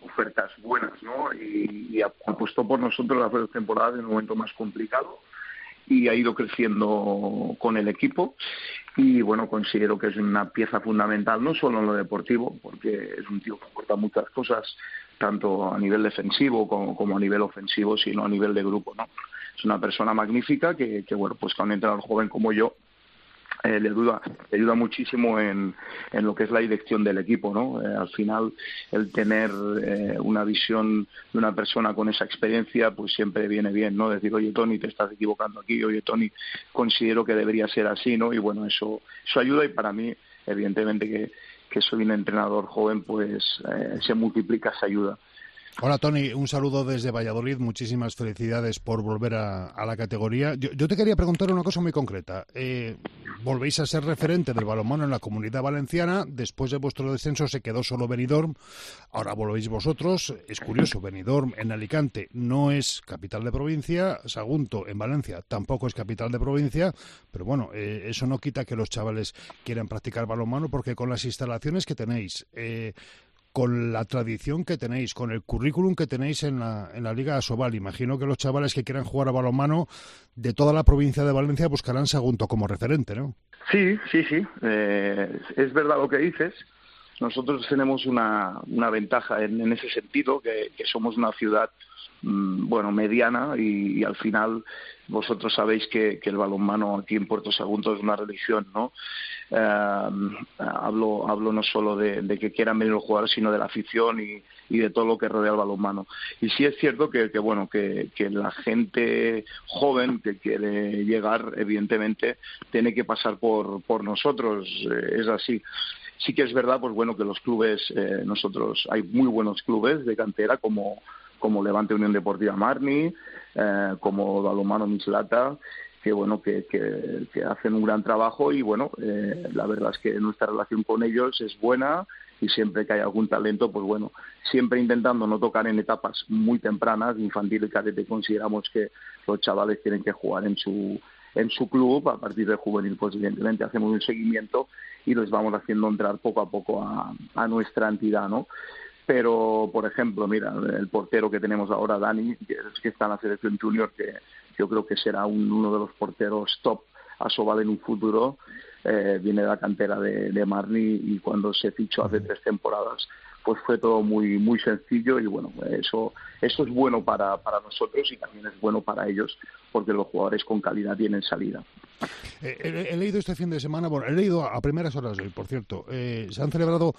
ofertas buenas, ¿no? Y, apostó por nosotros las dos temporadas en un momento más complicado y ha ido creciendo con el equipo y bueno, considero que es una pieza fundamental no solo en lo deportivo, porque es un tío que aporta muchas cosas, tanto a nivel defensivo como, a nivel ofensivo, sino a nivel de grupo, ¿no? Es una persona magnífica que, que bueno, pues con un entrenador joven como yo, eh, le, ayuda, le ayuda muchísimo en, en, lo que es la dirección del equipo, ¿no? Eh, al final, el tener eh, una visión de una persona con esa experiencia, pues siempre viene bien, ¿no? Decir, oye, Tony, te estás equivocando aquí, oye, Tony, considero que debería ser así, ¿no? Y bueno, eso, eso ayuda y para mí, evidentemente que, que soy un entrenador joven, pues se multiplica esa ayuda. Hola Tony, un saludo desde Valladolid. Muchísimas felicidades por volver a, la categoría. Yo, te quería preguntar una cosa muy concreta. Eh, volvéis a ser referente del balonmano en la comunidad valenciana. Después de vuestro descenso se quedó solo Benidorm. Ahora volvéis vosotros. Es curioso, Benidorm en Alicante no es capital de provincia. Sagunto en Valencia tampoco es capital de provincia. Pero bueno, eh, eso no quita que los chavales quieran practicar balonmano porque con las instalaciones que tenéis, eh, con la tradición que tenéis, con el currículum que tenéis en la, en la Liga Asobal. Imagino que los chavales que quieran jugar a balonmano de toda la provincia de Valencia buscarán Sagunto como referente, ¿no? Sí, sí, sí. Eh, es verdad lo que dices. Nosotros tenemos una, una ventaja en, ese sentido, que, somos una ciudad mm, bueno, mediana y, al final vosotros sabéis que, que, el balonmano aquí en Puerto Sagunto es una religión, ¿no? Em, hablo, hablo no solo de, que quieran venir los jugadores, sino de la afición y, de todo lo que rodea el balonmano. Y sí es cierto que, bueno, que, la gente joven que quiere llegar, evidentemente, tiene que pasar por, por nosotros. Eh, es así. Sí que es verdad, pues bueno, que los clubes, eh, nosotros, hay muy buenos clubes de cantera como, como Levante Unión Deportiva Marni, eh, como Balomano Mislata, que bueno que, que, hacen un gran trabajo y bueno eh, la verdad es que nuestra relación con ellos es buena y siempre que hay algún talento pues bueno siempre intentando no tocar en etapas muy tempranas infantil y cadete consideramos que los chavales tienen que jugar en su en su club a partir de juvenil pues evidentemente hacemos un seguimiento y los vamos haciendo entrar poco a poco a, a nuestra entidad no pero por ejemplo mira el portero que tenemos ahora Dani que, que está en la selección junior que yo creo que será uno de los porteros top a Sobal en un futuro. Eh, viene de la cantera de, de Marni y cuando se fichó hace tres temporadas pues fue todo muy muy sencillo y bueno eso eso es bueno para, para nosotros y también es bueno para ellos porque los jugadores con calidad tienen salida eh, he, leído este fin de semana bueno he leído a primeras horas hoy por cierto eh, se han celebrado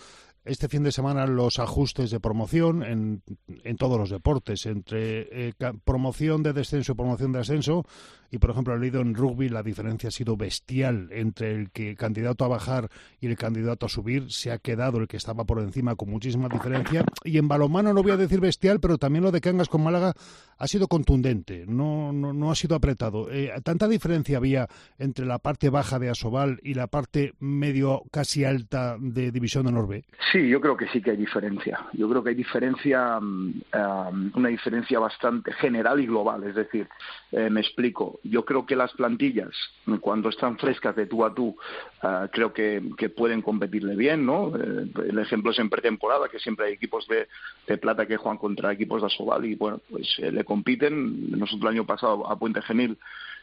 este fin de semana los ajustes de promoción en, en todos los deportes, entre eh, promoción de descenso y promoción de ascenso. Y, por ejemplo, he leído en rugby la diferencia ha sido bestial entre el que candidato a bajar y el candidato a subir. Se ha quedado el que estaba por encima con muchísima diferencia. Y en balonmano no voy a decir bestial, pero también lo de Cangas con Málaga ha sido contundente, no, no, no ha sido apretado. Eh, ¿Tanta diferencia había entre la parte baja de Asobal y la parte medio casi alta de División de Norbe? Sí, yo creo que sí que hay diferencia. Yo creo que hay diferencia, mm, una diferencia bastante general y global. Es decir, eh, me explico. Yo creo que las plantillas, cuando están frescas de tú a tú, ah, creo que, pueden competirle bien, ¿no? Eh, el ejemplo es en pretemporada, que siempre hay equipos de, plata que juegan contra equipos de Asobal y, bueno, pues eh, le compiten. Nosotros el año pasado a Puente Genil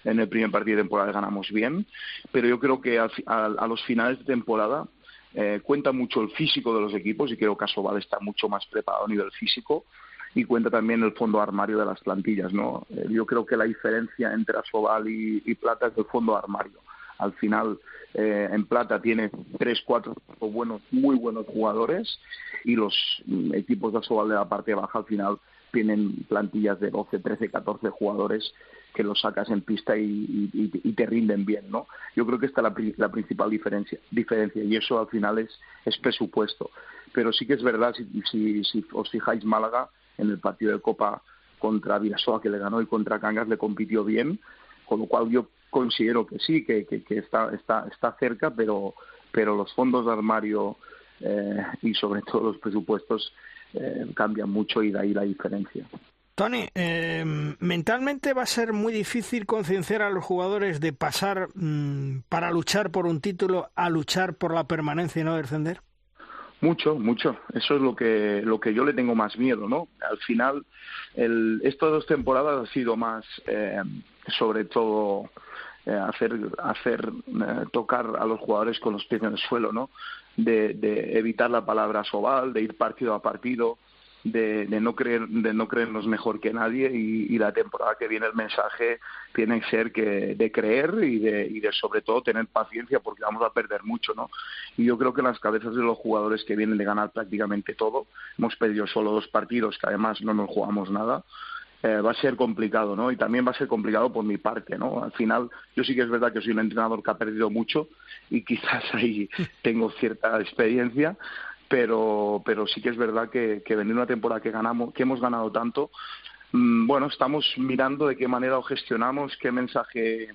en el primer partido de temporada ganamos bien, pero yo creo que a los finales de temporada eh, cuenta mucho el físico de los equipos y creo que Asobal está mucho más preparado a nivel físico y cuenta también el fondo armario de las plantillas. ¿no? Eh, yo creo que la diferencia entre Asobal y, Plata es el fondo armario. Al final, eh, en Plata tiene tres, cuatro buenos, muy buenos jugadores y los mm, equipos de Asobal de la parte baja al final tienen plantillas de 12, 13, 14 jugadores que los sacas en pista y, te rinden bien, ¿no? Yo creo que esta es la, principal diferencia, diferencia y eso al final es, es presupuesto. Pero sí que es verdad, si, si, os fijáis, Málaga en el partido de Copa contra Virasoa que le ganó y contra Cangas le compitió bien, con lo cual yo considero que sí, que, está, está cerca, pero, pero los fondos de armario eh, y sobre todo los presupuestos eh, cambian mucho y de ahí la diferencia. Tony, eh, mentalmente va a ser muy difícil concienciar a los jugadores de pasar mm, para luchar por un título a luchar por la permanencia y no descender. Mucho, mucho. Eso es lo que, lo que yo le tengo más miedo, ¿no? Al final, el, estas dos temporadas ha sido más, eh, sobre todo, eh, hacer, hacer eh, tocar a los jugadores con los pies en el suelo, ¿no? De, de evitar la palabra sobal, de ir partido a partido, de, no creer de no creernos mejor que nadie y, la temporada que viene el mensaje tiene que ser que de creer y de, y de sobre todo tener paciencia porque vamos a perder mucho no y yo creo que las cabezas de los jugadores que vienen de ganar prácticamente todo hemos perdido solo dos partidos que además no nos jugamos nada eh, va a ser complicado, ¿no? Y también va a ser complicado por mi parte, ¿no? Al final, yo sí que es verdad que soy un entrenador que ha perdido mucho y quizás ahí tengo cierta experiencia, pero, pero sí que es verdad que, que venir una temporada que ganamos, que hemos ganado tanto, mm, bueno, estamos mirando de qué manera lo gestionamos, qué mensaje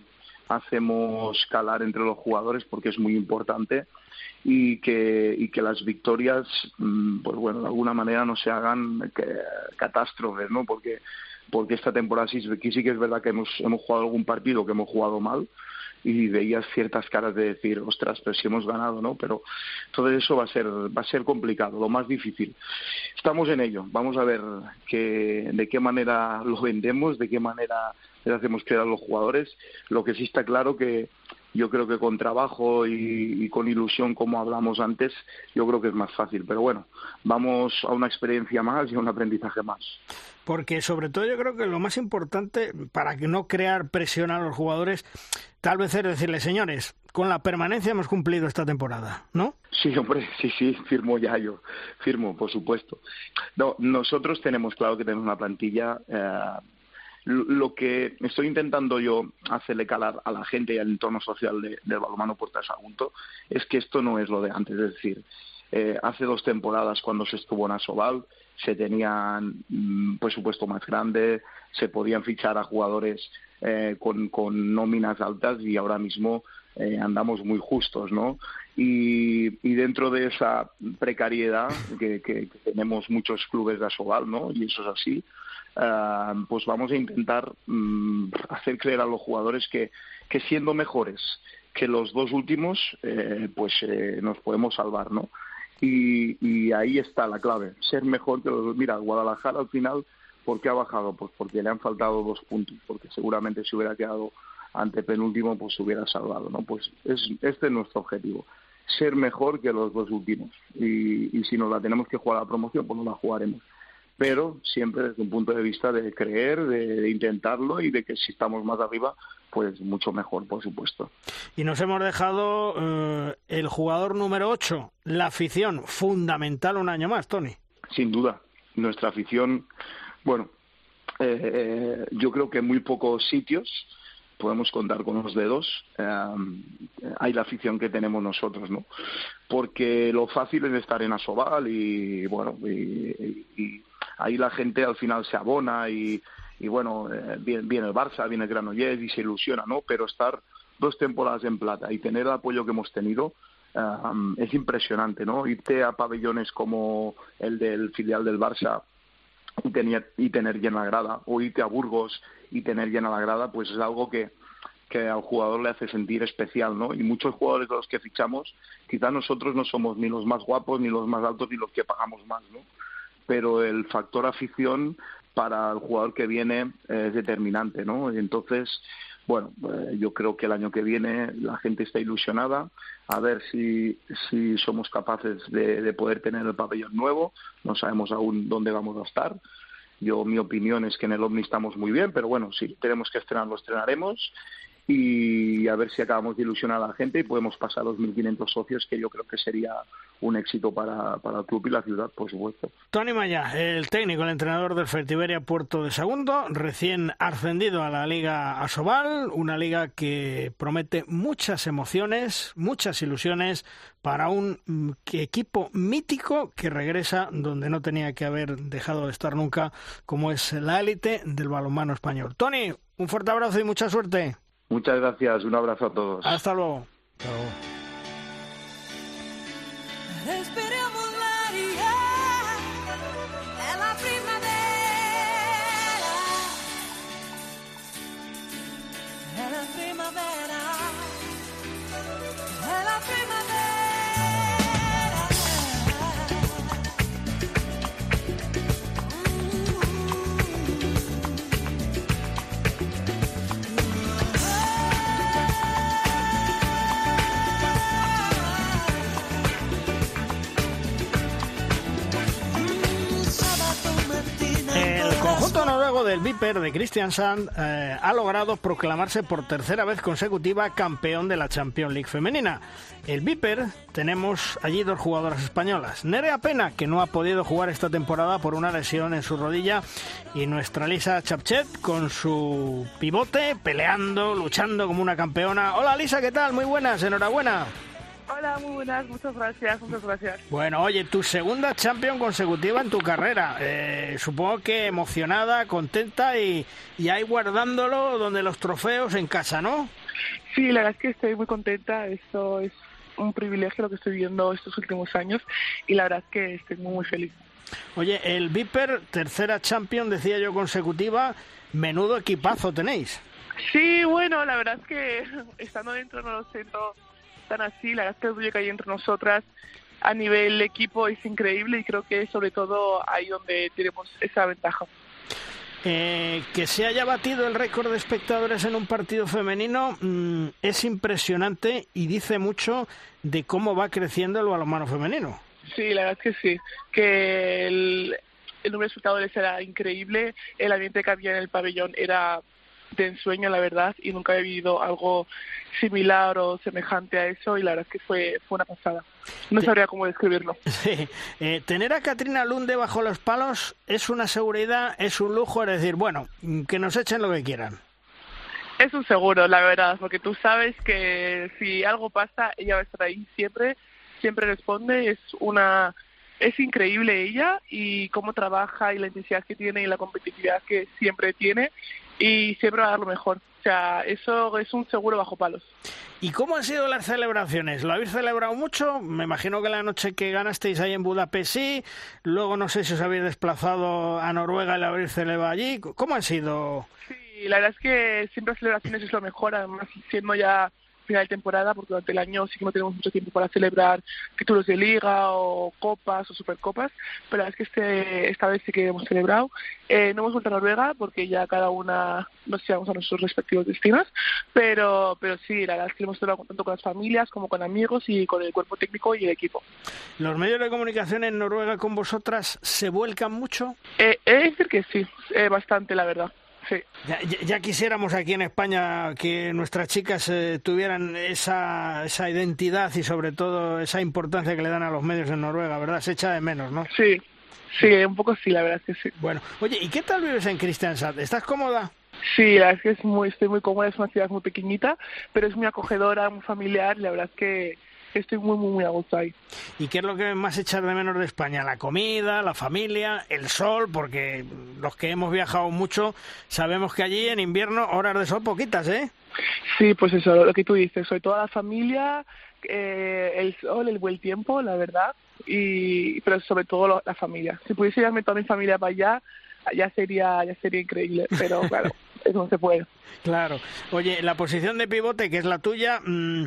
hacemos calar entre los jugadores, porque es muy importante y que, y que las victorias, mm, pues bueno, de alguna manera no se hagan catástrofes, ¿no? Porque porque esta temporada sí, sí que es verdad que hemos, hemos jugado algún partido que hemos jugado mal, y veías ciertas caras de decir, ostras, pero si hemos ganado, ¿no? Pero todo eso va a ser, va a ser complicado, lo más difícil. Estamos en ello, vamos a ver que, de qué manera lo vendemos, de qué manera le hacemos creer a los jugadores. Lo que sí está claro que yo creo que con trabajo y, con ilusión, como hablamos antes, yo creo que es más fácil. Pero bueno, vamos a una experiencia más y a un aprendizaje más. Porque sobre todo yo creo que lo más importante para que no crear presión a los jugadores, tal vez es decirles, señores, con la permanencia hemos cumplido esta temporada, ¿no? Sí, hombre, sí, sí, firmo ya yo, firmo, por supuesto. No, nosotros tenemos claro que tenemos una plantilla eh, lo que estoy intentando yo hacerle calar a la gente y al entorno social de, del balonmano Puerta de Sagunto es que esto no es lo de antes, es decir, eh, hace dos temporadas cuando se estuvo en Asobal se tenían un presupuesto más grande, se podían fichar a jugadores eh, con, con, nóminas altas y ahora mismo eh, andamos muy justos, ¿no? Y, dentro de esa precariedad que, tenemos muchos clubes de Asobal, ¿no? Y eso es así, eh, pues vamos a intentar mm, hacer creer a los jugadores que, siendo mejores que los dos últimos, eh, pues eh, nos podemos salvar, ¿no? Y, ahí está la clave, ser mejor que los... Mira, Guadalajara al final, ¿por qué ha bajado? Pues porque le han faltado dos puntos, porque seguramente si hubiera quedado ante penúltimo, pues se hubiera salvado, ¿no? Pues es, este es nuestro objetivo, ser mejor que los dos últimos. Y, y si nos la tenemos que jugar a la promoción, pues no la jugaremos pero siempre desde un punto de vista de creer, de, intentarlo y de que si estamos más arriba, pues mucho mejor, por supuesto. Y nos hemos dejado eh, el jugador número 8, la afición, fundamental un año más, Tony. Sin duda, nuestra afición, bueno, eh, yo creo que en muy pocos sitios podemos contar con los dedos, eh, hay la afición que tenemos nosotros, ¿no? Porque lo fácil es estar en Asobal y, bueno, y ahí la gente al final se abona y, y bueno, eh, viene, el Barça, viene el Granollers y se ilusiona, ¿no? Pero estar dos temporadas en plata y tener el apoyo que hemos tenido um, es impresionante, ¿no? Irte a pabellones como el del filial del Barça y, tener, y tener llena la grada, o irte a Burgos y tener llena la grada, pues es algo que, que al jugador le hace sentir especial, ¿no? Y muchos jugadores de los que fichamos, quizá nosotros no somos ni los más guapos, ni los más altos, ni los que pagamos más, ¿no? pero el factor afición para el jugador que viene es determinante, ¿no? Entonces, bueno, eh, yo creo que el año que viene la gente está ilusionada a ver si, si somos capaces de, de poder tener el pabellón nuevo. No sabemos aún dónde vamos a estar. Yo, mi opinión es que en el OVNI estamos muy bien, pero bueno, si tenemos que estrenar, lo estrenaremos y a ver si acabamos de ilusionar a la gente y podemos pasar a los 1.500 socios, que yo creo que sería un éxito para, para el club y la ciudad, por supuesto. Tony Maya, el técnico, el entrenador del Fertiberia Puerto de Segundo, recién ascendido a la Liga Asobal, una liga que promete muchas emociones, muchas ilusiones para un mm, equipo mítico que regresa donde no tenía que haber dejado de estar nunca, como es la élite del balonmano español. Tony, un fuerte abrazo y mucha suerte. Muchas gracias, un abrazo a todos. Hasta luego. equipo del Viper de Christian Sand eh, ha logrado proclamarse por tercera vez consecutiva campeón de la Champions League femenina. El Viper tenemos allí dos jugadoras españolas. Nerea Pena, que no ha podido jugar esta temporada por una lesión en su rodilla, y nuestra Lisa Chapchet con su pivote, peleando, luchando como una campeona. Hola Lisa, ¿qué tal? Muy buenas, enhorabuena. Hola, muy buenas, muchas gracias, muchas gracias. Bueno, oye, tu segunda Champion consecutiva en tu carrera. Eh, supongo que emocionada, contenta y, y ahí guardándolo donde los trofeos en casa, ¿no? Sí, la verdad es que estoy muy contenta. Esto es un privilegio lo que estoy viendo estos últimos años y la verdad es que estoy muy, muy feliz. Oye, el Viper, tercera Champion, decía yo, consecutiva. Menudo equipazo tenéis. Sí, bueno, la verdad es que estando dentro no lo siento tan así. La es que hay entre nosotras a nivel equipo es increíble y creo que sobre todo ahí donde tenemos esa ventaja. Eh, que se haya batido el récord de espectadores en un partido femenino mm, es impresionante y dice mucho de cómo va creciendo el balonmano femenino. Sí, la verdad es que sí, que el, el número de espectadores era increíble, el ambiente que había en el pabellón era de ensueño, la verdad, y nunca he vivido algo similar o semejante a eso, y la verdad es que fue, fue una pasada. No sabría cómo describirlo. Sí. Eh, tener a Katrina Lunde bajo los palos es una seguridad, es un lujo, es decir, bueno, que nos echen lo que quieran. Es un seguro, la verdad, porque tú sabes que si algo pasa, ella va a estar ahí siempre, siempre responde, es una es increíble ella y cómo trabaja y la intensidad que tiene y la competitividad que siempre tiene y siempre va a dar lo mejor. O sea, eso es un seguro bajo palos. ¿Y cómo han sido las celebraciones? ¿Lo habéis celebrado mucho? Me imagino que la noche que ganasteis ahí en Budapest sí. Luego no sé si os habéis desplazado a Noruega y lo habéis celebrado allí. ¿Cómo han sido? Sí, la verdad es que siempre las celebraciones es lo mejor. Además, siendo ya final de temporada, porque durante el año sí que no tenemos mucho tiempo para celebrar títulos de liga o copas o supercopas, pero es que este, esta vez sí que hemos celebrado. Eh, no hemos vuelto a Noruega porque ya cada una nos llevamos a nuestros respectivos destinos, pero, pero sí, la verdad es que hemos celebrado tanto con las familias como con amigos y con el cuerpo técnico y el equipo. ¿Los medios de comunicación en Noruega con vosotras se vuelcan mucho? Eh, he de decir que sí, eh, bastante, la verdad. Sí. Ya, ya, quisiéramos aquí en España que nuestras chicas eh, tuvieran esa, esa identidad y sobre todo esa importancia que le dan a los medios en Noruega, ¿verdad? Se echa de menos, ¿no? Sí, sí, un poco sí, la verdad es que sí. Bueno, oye, ¿y qué tal vives en Kristiansand? ¿Estás cómoda? Sí, la verdad es que es muy, estoy muy cómoda, es una ciudad muy pequeñita, pero es muy acogedora, muy familiar, la verdad es que estoy muy, muy, muy a gusto ahí. ¿Y qué es lo que más echas de menos de España? ¿La comida, la familia, el sol? Porque los que hemos viajado mucho sabemos que allí en invierno horas de sol poquitas, ¿eh? Sí, pues eso, lo que tú dices, soy toda la familia, eh, el sol, el buen tiempo, la verdad, y pero sobre todo la familia. Si pudiese llevarme toda mi familia para allá, ya sería, ya sería increíble, pero claro, eso no se puede. Claro. Oye, la posición de pivote, que es la tuya, mmm,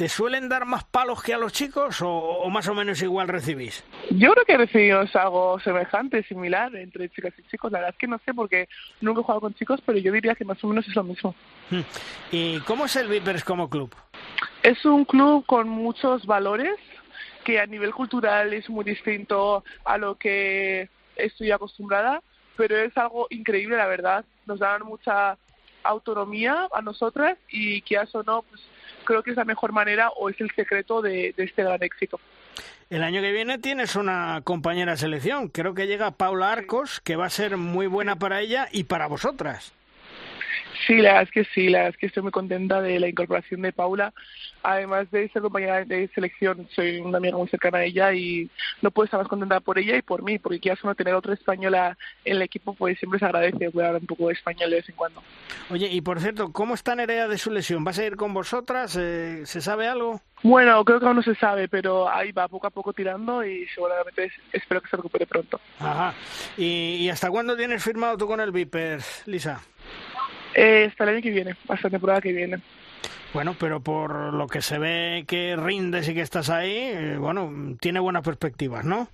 ¿Te suelen dar más palos que a los chicos o, más o menos igual recibís? Yo creo que recibimos algo semejante, similar entre chicas y chicos. La verdad es que no sé porque nunca he jugado con chicos, pero yo diría que más o menos es lo mismo. Hmm. ¿Y cómo es el Vipers como club? Es un club con muchos valores que a nivel cultural es muy distinto a lo que estoy acostumbrada, pero es algo increíble, la verdad. Nos dan mucha autonomía a nosotras y que eso no, pues creo que es la mejor manera o es el secreto de, este gran éxito. El año que viene tienes una compañera de selección, creo que llega Paula Arcos, que va a ser muy buena para ella y para vosotras. Sí, la verdad es que sí, la verdad es que estoy muy contenta de la incorporación de Paula. Además de ser compañera de selección, soy una amiga muy cercana a ella y no puedo estar más contenta por ella y por mí, porque quizás no tener otra española en el equipo, pues siempre se agradece hablar un poco de español de vez en cuando. Oye, y por cierto, ¿cómo está Nerea de su lesión? ¿Va a seguir con vosotras? Eh, ¿Se sabe algo? Bueno, creo que aún no se sabe, pero ahí va poco a poco tirando y seguramente espero que se recupere pronto. Ajá. ¿Y, y hasta cuándo tienes firmado tú con el Viper, Lisa? Eh, hasta el año que viene, hasta la temporada que viene. Bueno, pero por lo que se ve que rindes y que estás ahí, eh, bueno, tiene buenas perspectivas, ¿no?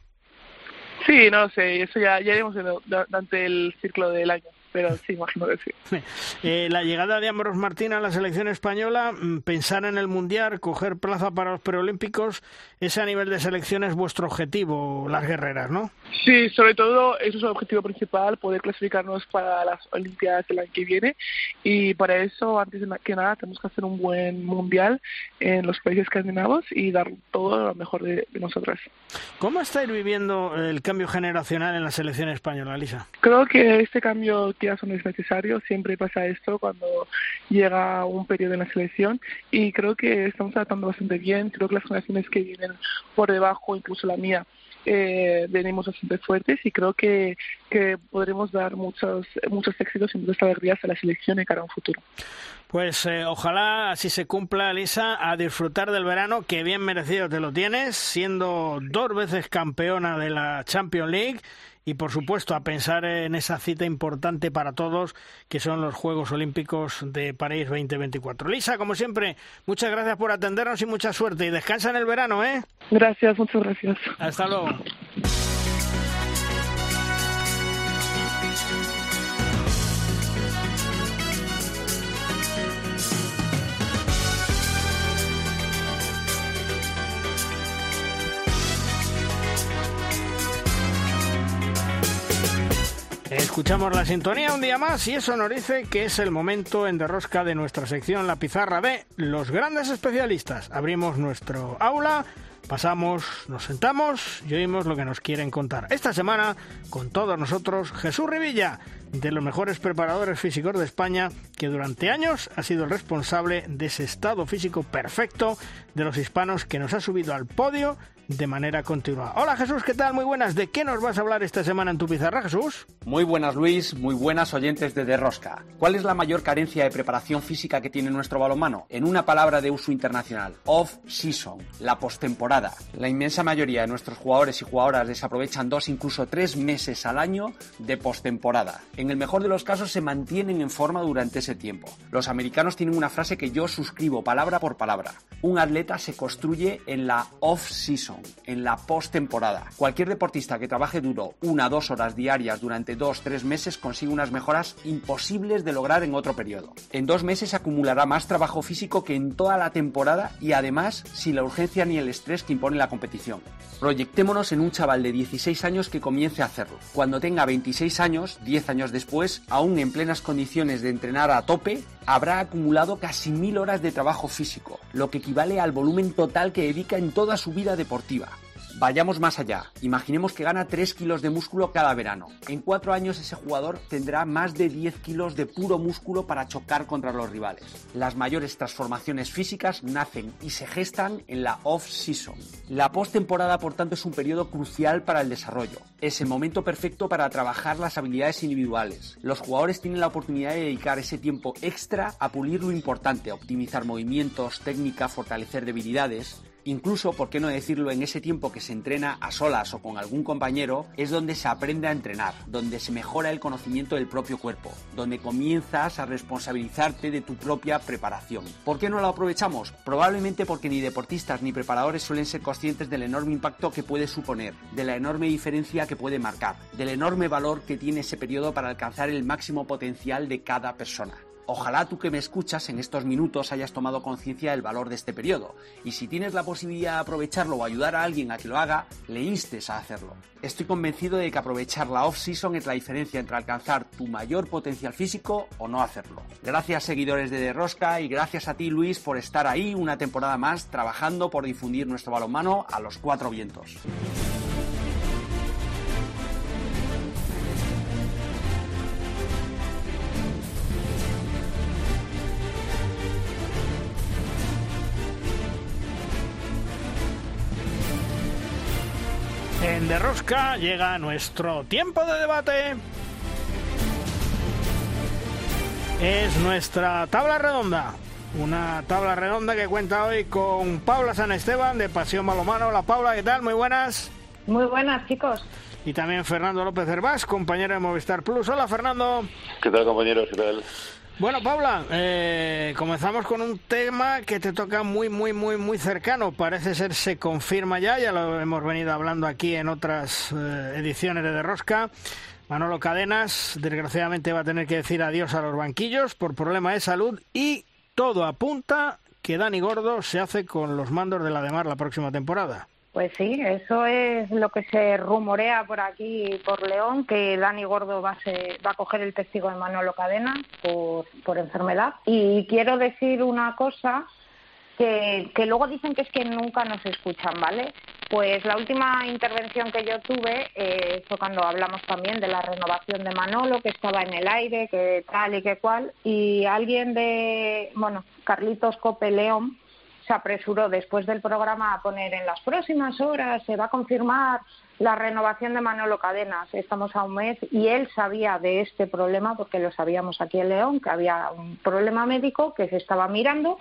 Sí, no sé, eso ya, ya iremos durante el ciclo del año pero sí, imagino que sí. Eh, la llegada de Ambrose Martín a la selección española, mm, pensar en el Mundial, coger plaza para los preolímpicos, ese a nivel de selección es vuestro objetivo, las guerreras, ¿no? Sí, sobre todo eso es el objetivo principal, poder clasificarnos para las Olimpiadas del año que viene y para eso, antes que nada, tenemos que hacer un buen Mundial en los países escandinavos y dar todo lo mejor de, de nosotras. ¿Cómo estáis viviendo el cambio generacional en la selección española, Lisa? Creo que este cambio quizás no es necesario. Siempre pasa esto cuando llega un periodo en la selección y creo que estamos tratando bastante bien. Creo que las generaciones que vienen por debajo, incluso la mía, eh, venimos bastante fuertes y creo que, que podremos dar muchos, muchos éxitos y muchas alegrías a la selección de cara a un futuro. Pues eh, ojalá así se cumpla, Lisa, a disfrutar del verano, que bien merecido te lo tienes, siendo dos veces campeona de la Champions League y por supuesto a pensar en esa cita importante para todos que son los Juegos Olímpicos de París 2024. Lisa, como siempre, muchas gracias por atendernos y mucha suerte y descansa en el verano, ¿eh? Gracias, muchas gracias. Hasta luego. Escuchamos la sintonía un día más y eso nos dice que es el momento en derrosca de nuestra sección La Pizarra de los grandes especialistas. Abrimos nuestro aula, pasamos, nos sentamos y oímos lo que nos quieren contar. Esta semana, con todos nosotros, Jesús Rivilla, de los mejores preparadores físicos de España, que durante años ha sido el responsable de ese estado físico perfecto de los hispanos que nos ha subido al podio de manera continua. Hola Jesús, ¿qué tal? Muy buenas. ¿De qué nos vas a hablar esta semana en tu pizarra, Jesús? Muy buenas, Luis. Muy buenas oyentes de Derrosca. ¿Cuál es la mayor carencia de preparación física que tiene nuestro balonmano? En una palabra de uso internacional, off-season, la postemporada. La inmensa mayoría de nuestros jugadores y jugadoras desaprovechan dos, incluso tres meses al año de postemporada. En el mejor de los casos se mantienen en forma durante ese tiempo. Los americanos tienen una frase que yo suscribo palabra por palabra. Un atleta se construye en la off-season en la postemporada. Cualquier deportista que trabaje duro una o dos horas diarias durante dos tres meses consigue unas mejoras imposibles de lograr en otro periodo. En dos meses acumulará más trabajo físico que en toda la temporada y además sin la urgencia ni el estrés que impone la competición. Proyectémonos en un chaval de 16 años que comience a hacerlo. Cuando tenga 26 años, 10 años después, aún en plenas condiciones de entrenar a tope, habrá acumulado casi mil horas de trabajo físico, lo que equivale al volumen total que dedica en toda su vida deportiva. Vayamos más allá. Imaginemos que gana 3 kilos de músculo cada verano. En 4 años ese jugador tendrá más de 10 kilos de puro músculo para chocar contra los rivales. Las mayores transformaciones físicas nacen y se gestan en la off-season. La postemporada, por tanto, es un periodo crucial para el desarrollo. Es el momento perfecto para trabajar las habilidades individuales. Los jugadores tienen la oportunidad de dedicar ese tiempo extra a pulir lo importante, optimizar movimientos, técnica, fortalecer debilidades. Incluso, por qué no decirlo, en ese tiempo que se entrena a solas o con algún compañero, es donde se aprende a entrenar, donde se mejora el conocimiento del propio cuerpo, donde comienzas a responsabilizarte de tu propia preparación. ¿Por qué no lo aprovechamos? Probablemente porque ni deportistas ni preparadores suelen ser conscientes del enorme impacto que puede suponer, de la enorme diferencia que puede marcar, del enorme valor que tiene ese periodo para alcanzar el máximo potencial de cada persona. Ojalá tú que me escuchas en estos minutos hayas tomado conciencia del valor de este periodo y si tienes la posibilidad de aprovecharlo o ayudar a alguien a que lo haga, le instes a hacerlo. Estoy convencido de que aprovechar la off-season es la diferencia entre alcanzar tu mayor potencial físico o no hacerlo. Gracias seguidores de Derrosca y gracias a ti Luis por estar ahí una temporada más trabajando por difundir nuestro balonmano a los cuatro vientos. Llega nuestro tiempo de debate. Es nuestra tabla redonda. Una tabla redonda que cuenta hoy con Paula San Esteban de Pasión Balomano. Hola Paula, ¿qué tal? Muy buenas. Muy buenas, chicos. Y también Fernando López Hervás, compañero de Movistar Plus. Hola Fernando. ¿Qué tal compañeros? ¿Qué tal? Bueno, Paula, eh, comenzamos con un tema que te toca muy, muy, muy, muy cercano. Parece ser se confirma ya, ya lo hemos venido hablando aquí en otras eh, ediciones de Derrosca. Manolo Cadenas, desgraciadamente, va a tener que decir adiós a los banquillos por problema de salud y todo apunta que Dani Gordo se hace con los mandos de la Demar la próxima temporada. Pues sí, eso es lo que se rumorea por aquí, por León, que Dani Gordo va a, va a coger el testigo de Manolo Cadena por, por enfermedad. Y quiero decir una cosa que, que luego dicen que es que nunca nos escuchan, ¿vale? Pues la última intervención que yo tuve eh, fue cuando hablamos también de la renovación de Manolo, que estaba en el aire, que tal y que cual, y alguien de, bueno, Carlitos Cope León, se apresuró después del programa a poner en las próximas horas se va a confirmar la renovación de Manolo Cadenas. Estamos a un mes y él sabía de este problema porque lo sabíamos aquí en León, que había un problema médico que se estaba mirando.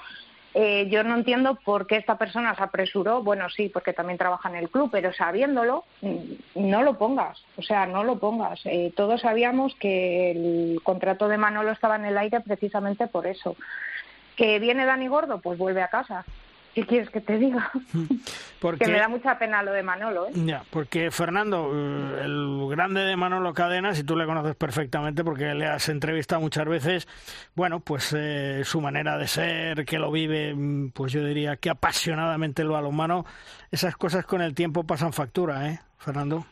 Eh, yo no entiendo por qué esta persona se apresuró. Bueno, sí, porque también trabaja en el club, pero sabiéndolo, mm, no lo pongas. O sea, no lo pongas. Eh, todos sabíamos que el contrato de Manolo estaba en el aire precisamente por eso. ¿Que viene Dani Gordo? Pues vuelve a casa. ¿Qué quieres que te diga? Que me da mucha pena lo de Manolo. ¿eh? Ya, porque Fernando, eh, el grande de Manolo Cadenas, y tú le conoces perfectamente porque le has entrevistado muchas veces, bueno, pues eh, su manera de ser, que lo vive, mm, pues yo diría que apasionadamente lo balonmano, esas cosas con el tiempo pasan factura, ¿eh, Fernando?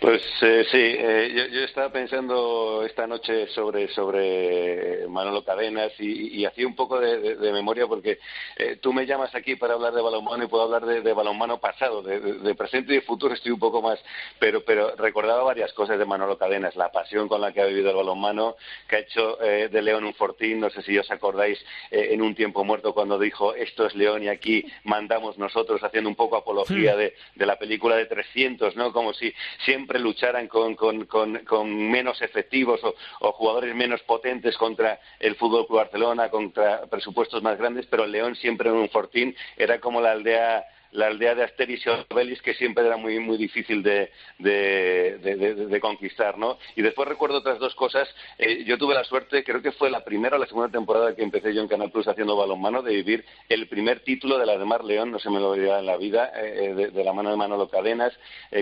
Pues eh, sí, eh, yo, estaba pensando esta noche sobre, sobre Manolo Cadenas y, hacía un poco de, memoria porque eh, tú me llamas aquí para hablar de balonmano y puedo hablar de, balonmano pasado, de, presente y de futuro estoy un poco más, pero, pero recordaba varias cosas de Manolo Cadenas, la pasión con la que ha vivido el balonmano, que ha hecho de León un fortín, no sé si os acordáis en un tiempo muerto cuando dijo esto es León y aquí mandamos nosotros, haciendo un poco apología de, la película de 300, ¿no? Como si siempre lucharan con, con, menos efectivos o, jugadores menos potentes contra el Fútbol Club Barcelona, contra presupuestos más grandes, pero el León siempre en un fortín era como la aldea la aldea de Asteris y Obelis, que siempre era muy, muy difícil de, de, conquistar, ¿no? Y después recuerdo otras dos cosas. Eh, yo tuve la suerte, creo que fue la primera o la segunda temporada que empecé yo en Canal Plus haciendo balonmano, de vivir el primer título de la de Mar León, no se me lo olvidará en la vida, eh, eh, de, la mano de Manolo Cadenas,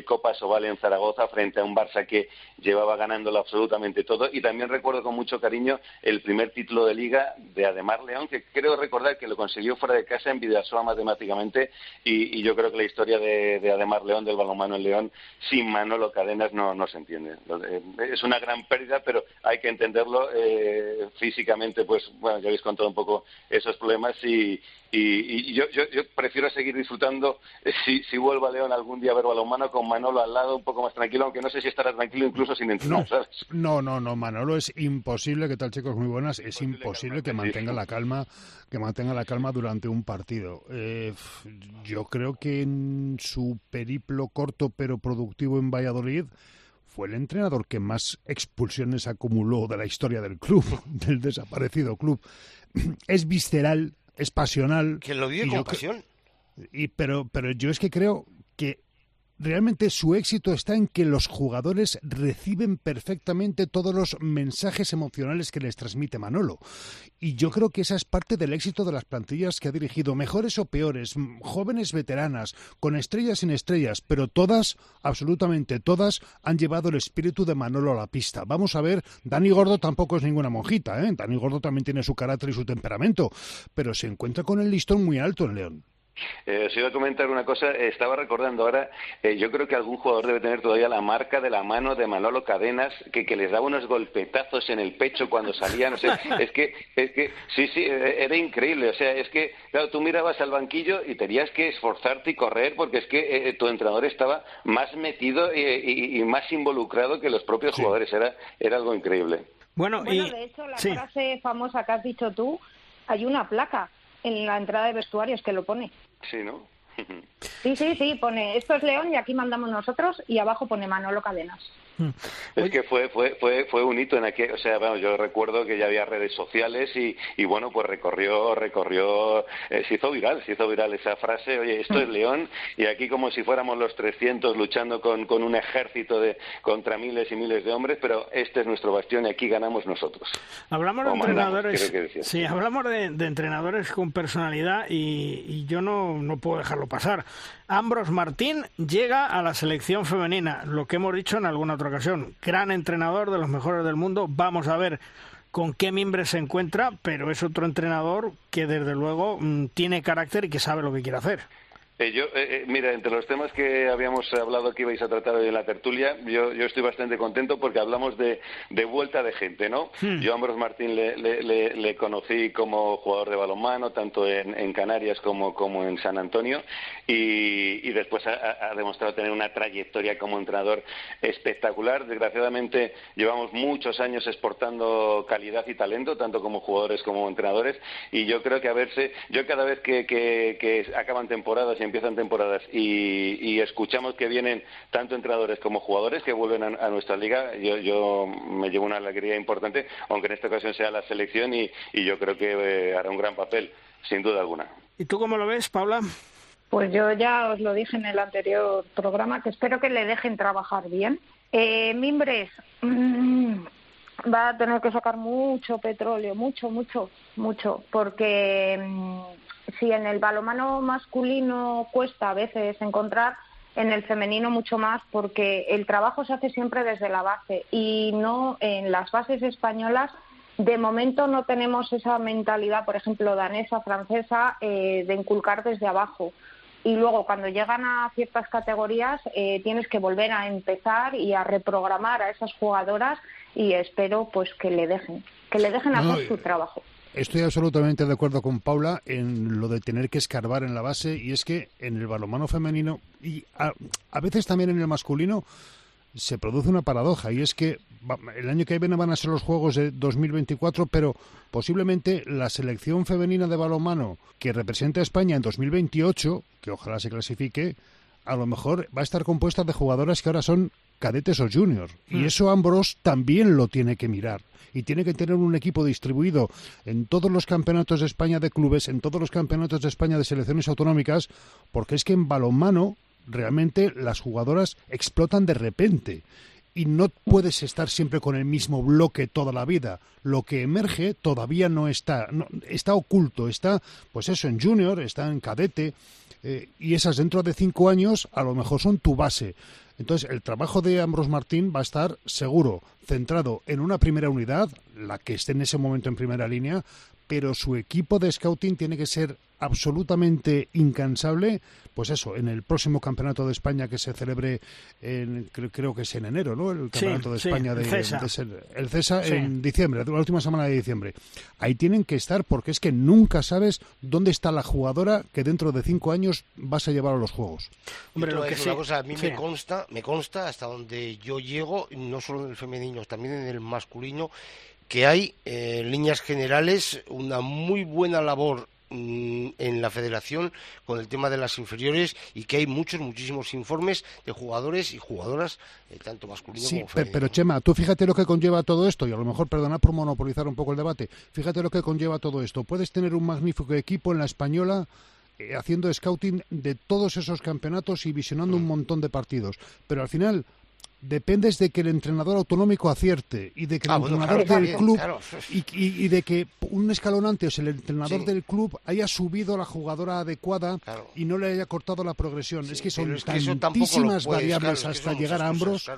Copa Sobal en Zaragoza, frente a un Barça que llevaba ganándolo absolutamente todo. Y también recuerdo con mucho cariño el primer título de Liga de Ademar León, que creo recordar que lo consiguió fuera de casa en Vidasoa matemáticamente y y, yo creo que la historia de, de, Ademar León, del balonmano en León, sin Manolo Cadenas no, no se entiende. Eh, es una gran pérdida, pero hay que entenderlo eh, físicamente, pues bueno, ya habéis contado un poco esos problemas y, y, yo, yo, prefiero seguir disfrutando eh, si, si vuelvo a León algún día a ver balonmano con Manolo al lado un poco más tranquilo, aunque no sé si estará tranquilo incluso sin entrenar, no, No, no, Manolo es imposible, ¿qué tal chicos? Muy buenas, es imposible, que, mantenga la calma, que mantenga la calma durante un partido. Eh, yo creo que en su periplo corto pero productivo en Valladolid fue el entrenador que más expulsiones acumuló de la historia del club, del desaparecido club. Es visceral, es pasional. Que lo vive con pasión. Y, pero, pero yo es que creo que realmente su éxito está en que los jugadores reciben perfectamente todos los mensajes emocionales que les transmite Manolo. Y yo creo que esa es parte del éxito de las plantillas que ha dirigido, mejores o peores, jóvenes veteranas, con estrellas sin estrellas, pero todas, absolutamente todas, han llevado el espíritu de Manolo a la pista. Vamos a ver, Dani Gordo tampoco es ninguna monjita, ¿eh? Dani Gordo también tiene su carácter y su temperamento, pero se encuentra con el listón muy alto en León. Eh, os iba a comentar una cosa, estaba recordando ahora, eh, yo creo que algún jugador debe tener todavía la marca de la mano de Manolo Cadenas, que, que les daba unos golpetazos en el pecho cuando salía, no sé, es que, es que, sí, sí, eh, era increíble, o sea, es que, claro, tú mirabas al banquillo y tenías que esforzarte y correr porque es que eh, tu entrenador estaba más metido y, más involucrado que los propios jugadores, era, era algo increíble. Bueno, y... de hecho, la frase famosa que has dicho tú, hay una placa en la entrada de vestuarios que lo pone. Sí, ¿no? sí, sí, sí, pone esto es León y aquí mandamos nosotros y abajo pone Manolo Cadenas. Mm. Es que fue, fue, fue, fue un hito en aquel, o sea, bueno, yo recuerdo que ya había redes sociales y, y bueno, pues recorrió, recorrió, eh, se hizo viral, se hizo viral esa frase, oye, esto es León y aquí como si fuéramos los 300 luchando con, con un ejército de, contra miles y miles de hombres, pero este es nuestro bastión y aquí ganamos nosotros. Hablamos de entrenadores, sí, hablamos de, entrenadores con personalidad y, y yo no, no puedo dejarlo pasar. Ambros Martín llega a la selección femenina, lo que hemos dicho en alguna otra Gran entrenador de los mejores del mundo. Vamos a ver con qué miembros se encuentra, pero es otro entrenador que desde luego mm, tiene carácter y que sabe lo que quiere hacer. Eh, yo, eh, eh, mira, entre los temas que habíamos hablado que ibais a tratar hoy en la tertulia, yo, yo estoy bastante contento porque hablamos de, de vuelta de gente, ¿no? Hmm. Yo a Ambrose Martín le, le, le, conocí como jugador de balonmano, tanto en, en Canarias como, como, en San Antonio, y, y después ha, ha, demostrado tener una trayectoria como entrenador espectacular. Desgraciadamente llevamos muchos años exportando calidad y talento, tanto como jugadores como entrenadores, y yo creo que a verse, yo cada vez que, que, que acaban temporadas y empiezan temporadas y, escuchamos que vienen tanto entrenadores como jugadores que vuelven a, nuestra liga, yo, yo, me llevo una alegría importante, aunque en esta ocasión sea la selección y, yo creo que eh, hará un gran papel, sin duda alguna. ¿Y tú cómo lo ves, Paula? Pues yo ya os lo dije en el anterior programa, que espero que le dejen trabajar bien. Eh, Mimbres mm, va a tener que sacar mucho petróleo, mucho, mucho, mucho, porque mm, si en el balomano masculino cuesta a veces encontrar, en el femenino mucho más porque el trabajo se hace siempre desde la base y no en las bases españolas de momento no tenemos esa mentalidad, por ejemplo, danesa, francesa, eh, de inculcar desde abajo. Y luego, cuando llegan a ciertas categorías, eh, tienes que volver a empezar y a reprogramar a esas jugadoras y espero pues que le dejen, que le dejen hacer su trabajo. Estoy absolutamente de acuerdo con Paula en lo de tener que escarbar en la base y es que en el balonmano femenino y a, veces también en el masculino se produce una paradoja y es que el año que viene van a ser los Juegos de 2024, pero posiblemente la selección femenina de balonmano que representa a España en 2028, que ojalá se clasifique, a lo mejor va a estar compuesta de jugadoras que ahora son cadetes o juniors. Y hmm. eso Ambros también lo tiene que mirar. Y tiene que tener un equipo distribuido en todos los campeonatos de España de clubes, en todos los campeonatos de España de selecciones autonómicas, porque es que en balonmano realmente las jugadoras explotan de repente y no puedes estar siempre con el mismo bloque toda la vida. Lo que emerge todavía no está, está oculto, está, pues eso, en junior, está en cadete, eh, y esas dentro de cinco años a lo mejor son tu base. Entonces, el trabajo de Ambros Martín va a estar seguro centrado en una primera unidad, la que esté en ese momento en primera línea, pero su equipo de scouting tiene que ser absolutamente incansable, pues eso, en el próximo campeonato de España que se celebre, en, creo, que es en enero, ¿no? El campeonato de España de, el CESA, en diciembre, la última semana de diciembre. Ahí tienen que estar porque es que nunca sabes dónde está la jugadora que dentro de cinco años vas a llevar a los juegos. Hombre, lo que una cosa, a mí me consta, me consta hasta donde yo llego, no solo en el femenino, también en el masculino, que hay eh, en líneas generales una muy buena labor mm, en la federación con el tema de las inferiores y que hay muchos, muchísimos informes de jugadores y jugadoras, eh, tanto masculinos como femeninos. Pero, Chema, tú fíjate lo que conlleva todo esto, y a lo mejor, perdona por monopolizar un poco el debate, fíjate lo que conlleva todo esto. Puedes tener un magnífico equipo en la española eh, haciendo scouting de todos esos campeonatos y visionando un mm. montón de partidos, pero al final dependes de que el entrenador autonómico acierte y de que el ah, entrenador del club y, de que un escalón antes el entrenador del club haya subido a la jugadora adecuada y no le haya cortado la progresión. es que son tantísimas variables hasta llegar a Ambros.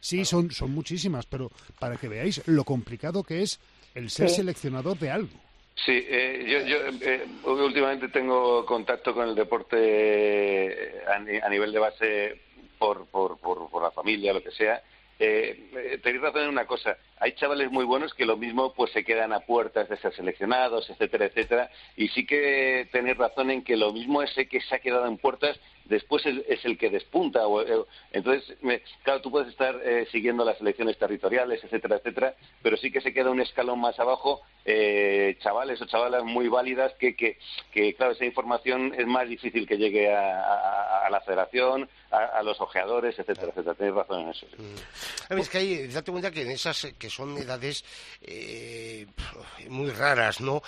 Sí, son, son muchísimas, pero para que veáis lo complicado que es el ser seleccionador de algo. Sí, eh, yo, yo eh, últimamente tengo contacto con el deporte eh, a nivel de base por, por, por, la familia, lo que sea, eh, eh, tenéis razón en una cosa. Hay chavales muy buenos que lo mismo pues se quedan a puertas de ser seleccionados, etcétera, etcétera. Y sí que tenéis razón en que lo mismo ese que se ha quedado en puertas después es, el que despunta. O, entonces, claro, tú puedes estar eh, siguiendo las elecciones territoriales, etcétera, etcétera, pero sí que se queda un escalón más abajo eh, chavales o chavalas muy válidas que, que, que, claro, esa información es más difícil que llegue a, la federación, a, los ojeadores, etcétera, etcétera. Tienes razón en eso. Mm. Es que hay, date cuenta que en esas que son edades eh, muy raras, ¿no?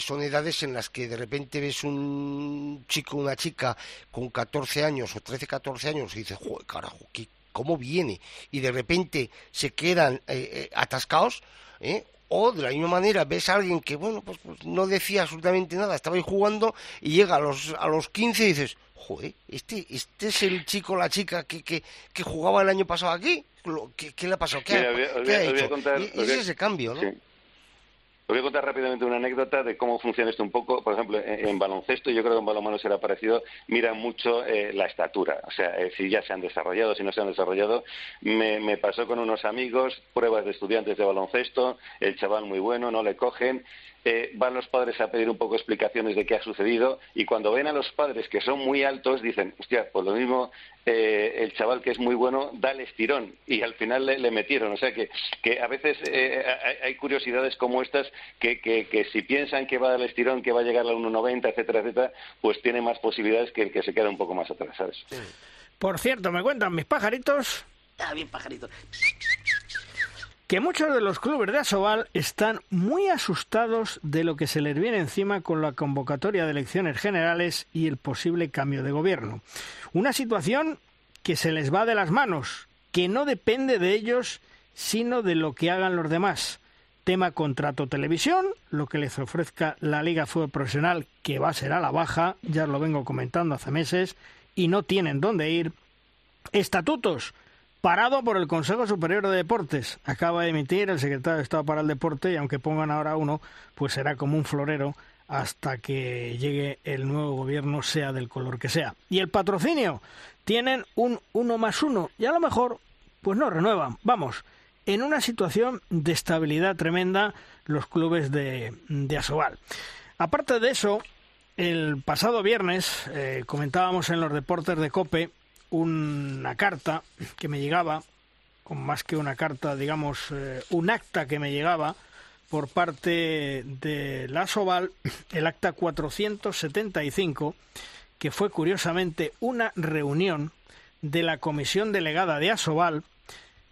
son edades en las que de repente ves un chico, una chica con 14 años o 13, 14 años y dices, joder, carajo, ¿cómo viene? Y de repente se quedan eh, eh, atascados, ¿eh? O de la misma manera ves a alguien que, bueno, pues, pues, no decía absolutamente nada, estaba ahí jugando y llega a los, a los 15 y dices, joder, este, este es el chico, la chica que, que, que jugaba el año pasado aquí. ¿qué, le ha pasado? ¿Qué, ha, hecho? y, es ese cambio, ¿no? Voy a contar rápidamente una anécdota de cómo funciona esto un poco. Por ejemplo, en, baloncesto, yo creo que en balonmano será parecido, mira mucho eh, la estatura. O sea, eh, si ya se han desarrollado, si no se han desarrollado. Me, pasó con unos amigos, pruebas de estudiantes de baloncesto, el chaval muy bueno, no le cogen eh, van los padres a pedir un poco explicaciones de qué ha sucedido y cuando ven a los padres que son muy altos dicen, hostia, pues lo mismo el chaval que es muy bueno da el estirón y al final le, metieron. O sea que, que a veces hay, curiosidades como estas que, que, si piensan que va a dar el estirón, que va a llegar a 1,90, etcétera, etcétera, pues tiene más posibilidades que el que se queda un poco más atrás, ¿sabes? Por cierto, me cuentan mis pajaritos. Ah, bien pajaritos que muchos de los clubes de Asobal están muy asustados de lo que se les viene encima con la convocatoria de elecciones generales y el posible cambio de gobierno. Una situación que se les va de las manos, que no depende de ellos, sino de lo que hagan los demás. Tema contrato televisión, lo que les ofrezca la Liga Fútbol Profesional, que va a ser a la baja, ya lo vengo comentando hace meses, y no tienen dónde ir. Estatutos, parado por el Consejo Superior de Deportes. Acaba de emitir el secretario de Estado para el Deporte y aunque pongan ahora uno, pues será como un florero hasta que llegue el nuevo gobierno, sea del color que sea. Y el patrocinio, tienen un uno más uno y a lo mejor, pues no renuevan. Vamos, en una situación de estabilidad tremenda los clubes de, de Asobal. Aparte de eso, el pasado viernes eh, comentábamos en los deportes de Cope una carta que me llegaba, con más que una carta, digamos, eh, un acta que me llegaba por parte de la Soval, el acta 475, que fue curiosamente una reunión de la comisión delegada de Asobal,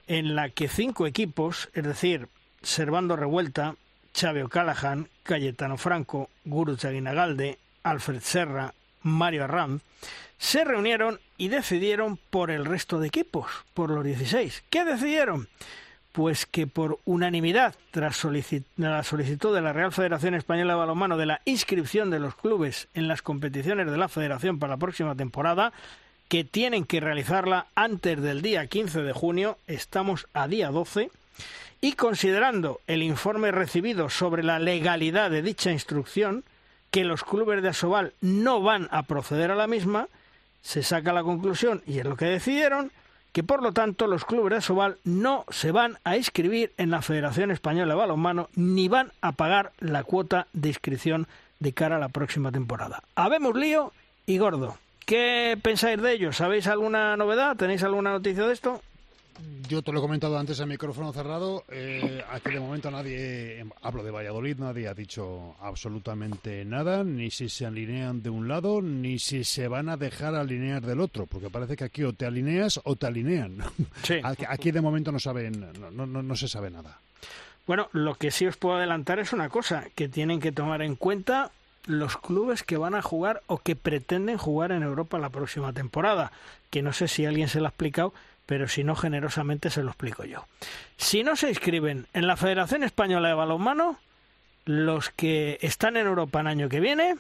en la que cinco equipos, es decir, Servando Revuelta, Xavi O'Callaghan, Cayetano Franco, Guru Chaguinagalde, Alfred Serra, Mario Arranz, se reunieron y decidieron por el resto de equipos, por los 16. ¿Qué decidieron? Pues que por unanimidad, tras la solicitud de la Real Federación Española de Balonmano de la inscripción de los clubes en las competiciones de la Federación para la próxima temporada, que tienen que realizarla antes del día 15 de junio, estamos a día 12, y considerando el informe recibido sobre la legalidad de dicha instrucción, que los clubes de Asobal no van a proceder a la misma, se saca la conclusión, y es lo que decidieron, que por lo tanto los clubes de Asobal no se van a inscribir en la Federación Española de Balonmano ni van a pagar la cuota de inscripción de cara a la próxima temporada. Habemos lío y gordo. ¿Qué pensáis de ello? ¿Sabéis alguna novedad? ¿Tenéis alguna noticia de esto? Yo te lo he comentado antes en micrófono cerrado. Eh, aquí de momento nadie, hablo de Valladolid, nadie ha dicho absolutamente nada, ni si se alinean de un lado, ni si se van a dejar alinear del otro, porque parece que aquí o te alineas o te alinean. Aquí, de momento no, saben, no, no, no se sabe nada. Bueno, lo que sí os puedo adelantar es una cosa, que tienen que tomar en cuenta los clubes que van a jugar o que pretenden jugar en Europa la próxima temporada, que no sé si alguien se lo ha explicado, pero si no, generosamente se lo explico yo. Si no se inscriben en la Federación Española de Balonmano, los que están en Europa el año que viene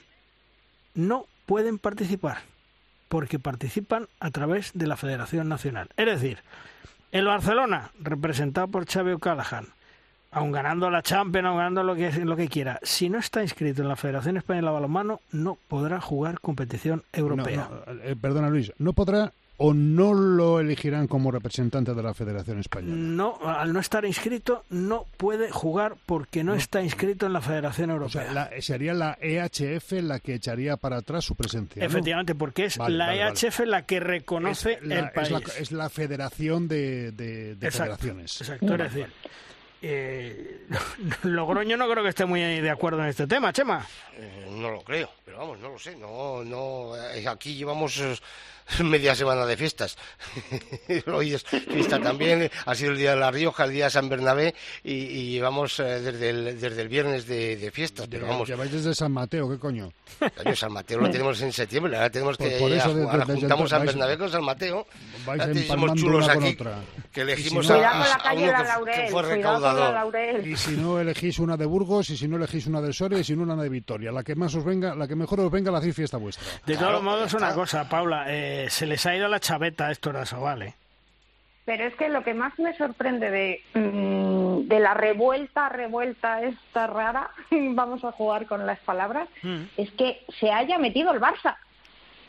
no pueden participar, porque participan a través de la Federación Nacional. Es decir, el Barcelona, representado por Xavi O'Callaghan, aun ganando la Champions, aun ganando lo que, lo que quiera, si no está inscrito en la Federación Española de Balonmano, no podrá jugar competición europea. Eh, perdona Luis, no podrá o no lo elegirán como representante de la Federación Española? No, al no estar inscrito no puede jugar porque no, está inscrito en la Federación Europea. sería la EHF la que echaría para atrás su presencia. Efectivamente, porque es la EHF la que reconoce el país. Es la, Federación de, Federaciones. Exacto, es decir. Eh, Logroño no creo que esté muy de acuerdo en este tema, Chema. Eh, no lo creo, pero vamos, no lo sé. No, no, eh, aquí llevamos media semana de fiestas. Hoy es fiesta también, ha sido el día de La Rioja, el día de San Bernabé y, llevamos eh, desde, el, desde el viernes de, fiestas. Pero vamos. Lleváis desde San Mateo, ¿qué coño? San Mateo lo tenemos en septiembre, ahora tenemos que. Por, eso, ahora juntamos San Bernabé con San Mateo. Vais somos chulos aquí. Que elegimos a, uno que, fue recaudador. Y si no elegís una de Burgos, y si no elegís una de Soria, y si no una de Vitoria. La que más os venga, la que mejor os venga, la hacéis fiesta vuestra. De todos modos, una cosa, Paula. Eh, se les ha ido la chaveta a estos ¿eh? pero es que lo que más me sorprende de, mm, de la revuelta, revuelta esta rara, vamos a jugar con las palabras, mm. es que se haya metido el Barça.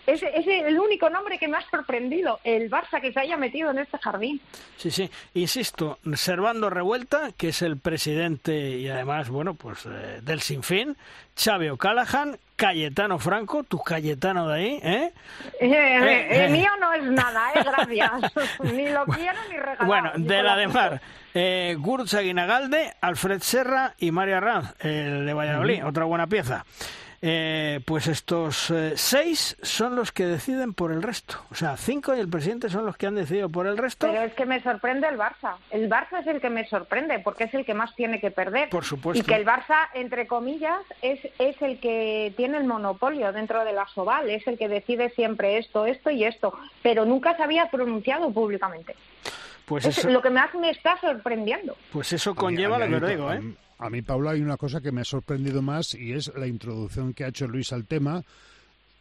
Es, es, el único nombre que me ha sorprendido, el Barça que se haya metido en este jardín. Sí, sí, insisto, Servando Revuelta, que es el presidente y además, bueno, pues eh, del Sinfín, Xavi O'Callaghan, Cayetano Franco, tu Cayetano de ahí, ¿eh? eh, eh, eh mío no es nada, eh, gracias. ni lo quiero ni regalado. Bueno, de la de mar, eh, Gurza Guinagalde, Alfred Serra y María Ranz, el de Valladolid, otra buena pieza. Eh, pues estos eh, seis son los que deciden por el resto. O sea, cinco y el presidente son los que han decidido por el resto. Pero es que me sorprende el Barça. El Barça es el que me sorprende porque es el que más tiene que perder. Por supuesto. Y que el Barça, entre comillas, es, es el que tiene el monopolio dentro de la Soval. Es el que decide siempre esto, esto y esto. Pero nunca se había pronunciado públicamente. Pues es lo que más me está sorprendiendo. Pues eso conlleva lo que digo, ¿eh? A mí, Paula, hay una cosa que me ha sorprendido más y es la introducción que ha hecho Luis al tema,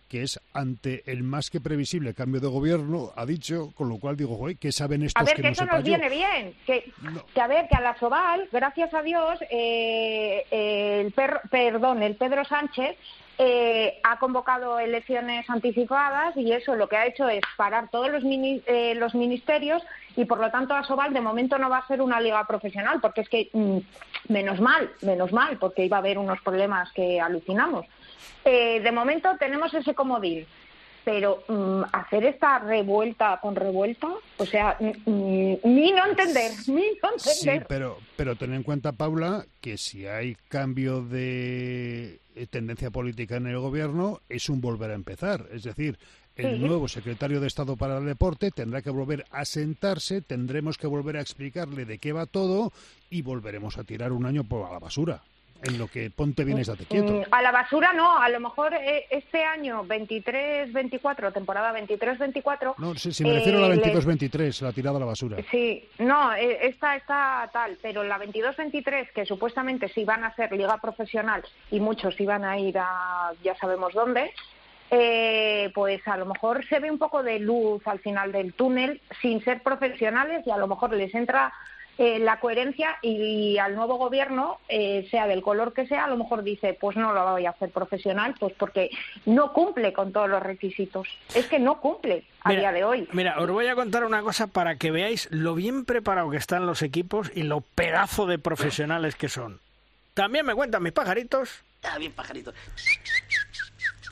que es ante el más que previsible cambio de gobierno, ha dicho, con lo cual digo, güey, ¿qué saben estos a ver, que, que eso nos viene bien, que, que, a ver, que a la Soval, gracias a Dios, eh, el perdón, el Pedro Sánchez eh, ha convocado elecciones anticipadas y eso lo que ha hecho es parar todos los, eh, los ministerios y por lo tanto Asobal de momento no va a ser una liga profesional porque es que mm, menos mal, menos mal, porque iba a haber unos problemas que alucinamos. Eh, de momento tenemos ese comodín pero mm, hacer esta revuelta con revuelta, o sea, ni no entender, ni no entender. Sí, pero, pero ten en cuenta, Paula, que si hay cambio de eh, tendencia política en el gobierno, es un volver a empezar. Es decir, el nuevo secretario de Estado para el Deporte tendrá que volver a sentarse, tendremos que volver a explicarle de qué va todo y volveremos a tirar un año por la basura en lo que ponte bien estate quieto. Mm, a la basura no, a lo mejor eh, este año 23-24, temporada 23-24... No, si, me refiero a la 22-23, eh, la tirada a la basura. Sí, no, eh, esta está tal, pero la 22-23, que supuestamente sí van a ser liga profesional y muchos iban a ir a ya sabemos dónde, pues a lo mejor se ve un poco de luz al final del túnel sin ser profesionales y a lo mejor les entra eh, la coherencia y al nuevo gobierno, eh, sea del color que sea, a lo mejor dice, pues no lo voy a hacer profesional, pues porque no cumple con todos los requisitos. Es que no cumple a día de hoy. Mira, os voy a contar una cosa para que veáis lo bien preparado que están los equipos y lo pedazo de profesionales que son. También me cuentan mis pajaritos. Ah, bien pajaritos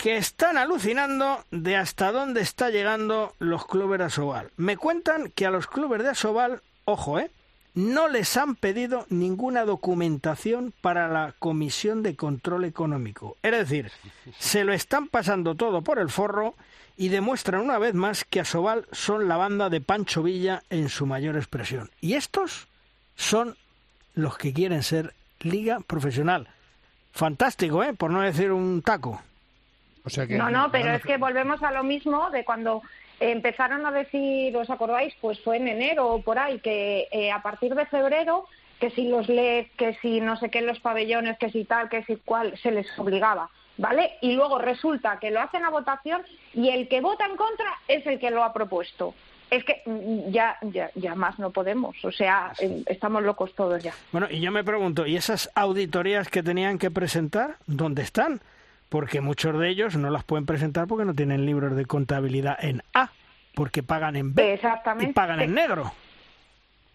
que están alucinando de hasta dónde está llegando los clubes de Asobal. Me cuentan que a los clubes de Asobal, ojo, ¿eh? no les han pedido ninguna documentación para la Comisión de Control Económico. Es decir, se lo están pasando todo por el forro y demuestran una vez más que Asobal son la banda de Pancho Villa en su mayor expresión. Y estos son los que quieren ser liga profesional. Fantástico, ¿eh? Por no decir un taco. O sea que, no, no, pero es que volvemos a lo mismo de cuando empezaron a decir, ¿os acordáis? Pues fue en enero o por ahí, que eh, a partir de febrero, que si los LED, que si no sé qué los pabellones, que si tal, que si cual, se les obligaba. ¿Vale? Y luego resulta que lo hacen a votación y el que vota en contra es el que lo ha propuesto. Es que mm, ya, ya, ya más no podemos, o sea, eh, estamos locos todos ya. Bueno, y yo me pregunto, ¿y esas auditorías que tenían que presentar, dónde están? Porque muchos de ellos no las pueden presentar porque no tienen libros de contabilidad en A, porque pagan en B y pagan en negro.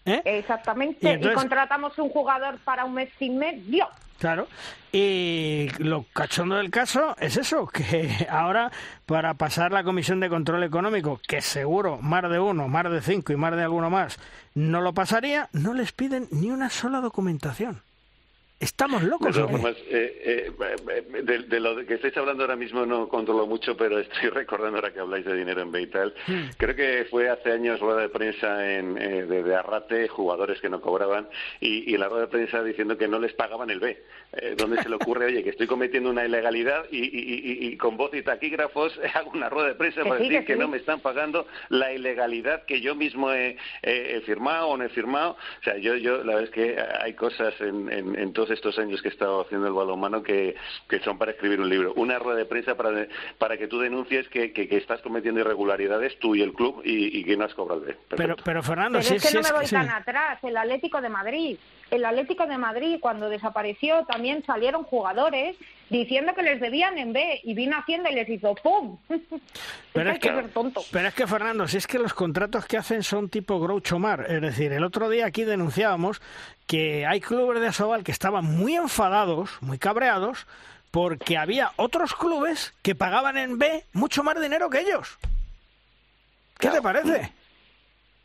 ¿Eh? Exactamente, y, contratamos un jugador para un mes sin medio. Claro, y lo cachondo del caso es eso, que ahora para pasar la Comisión de Control Económico, que seguro más de uno, más de cinco y más de alguno más no lo pasaría, no les piden ni una sola documentación. ¿Estamos locos? Eh, eh, de, lo que estáis hablando ahora mismo no controlo mucho, pero estoy recordando ahora que habláis de dinero en Beital. Hmm. Creo que fue hace años rueda de prensa en, eh, de, Arrate, jugadores que no cobraban, y, la rueda de prensa diciendo que no les pagaban el B. donde se le ocurre, oye, que estoy cometiendo una ilegalidad y, con voz y taquígrafos hago una rueda de prensa para decir que, no me están pagando la ilegalidad que yo mismo he, firmado o no he firmado. O sea, yo, yo la verdad es que hay cosas en, en, en todos estos años que he estado haciendo el balonmano que, que son para escribir un libro. Una rueda de prensa para, para que tú denuncies que, que, estás cometiendo irregularidades tú y el club y, que no has cobrado. Pero, pero Fernando, pero es que no me voy tan atrás. El Atlético de Madrid el Atlético de Madrid, cuando desapareció, también salieron jugadores diciendo que les debían en B y vino Hacienda y les hizo ¡pum! Pero es, que, pero es que, Fernando, si es que los contratos que hacen son tipo Groucho Mar. Es decir, el otro día aquí denunciábamos que hay clubes de Asobal que estaban muy enfadados, muy cabreados, porque había otros clubes que pagaban en B mucho más dinero que ellos. ¿Qué te parece?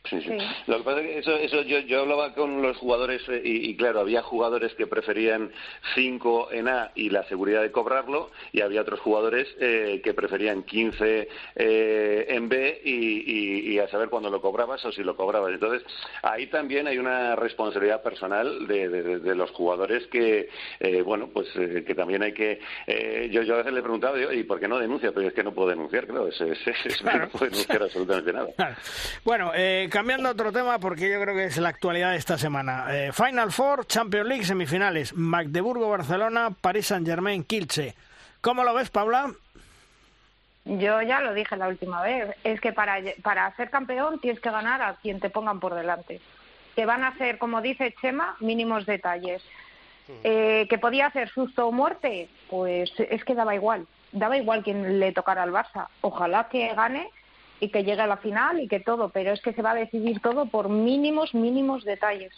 Sí, sí. Lo que pasa es que eso, eso yo, yo hablaba con los jugadores eh, y, claro, había jugadores que preferían 5 en A y la seguridad de cobrarlo y había otros jugadores eh, que preferían 15 eh, en B y, y, a saber cuándo lo cobrabas o si lo cobrabas. Entonces, ahí también hay una responsabilidad personal de, de, los jugadores que, bueno, pues que también hay que... yo, yo a veces le he preguntado, ¿y por qué no denuncia? Pero es que no puedo denunciar, claro, es, es, no puedo denunciar absolutamente nada. Bueno, eh, cambiando a otro tema, porque yo creo que es la actualidad de esta semana. Eh, Final Four, Champions League, semifinales. Magdeburgo-Barcelona, París Saint-Germain, Kilche. ¿Cómo lo ves, Paula? Yo ya lo dije la última vez. Es que para, para ser campeón tienes que ganar a quien te pongan por delante. Que van a ser, como dice Chema, mínimos detalles. Eh, que podía hacer susto o muerte, pues es que daba igual. Daba igual quien le tocara al Barça. Ojalá que gane y que llegue a la final y que todo, pero es que se va a decidir todo por mínimos, mínimos detalles.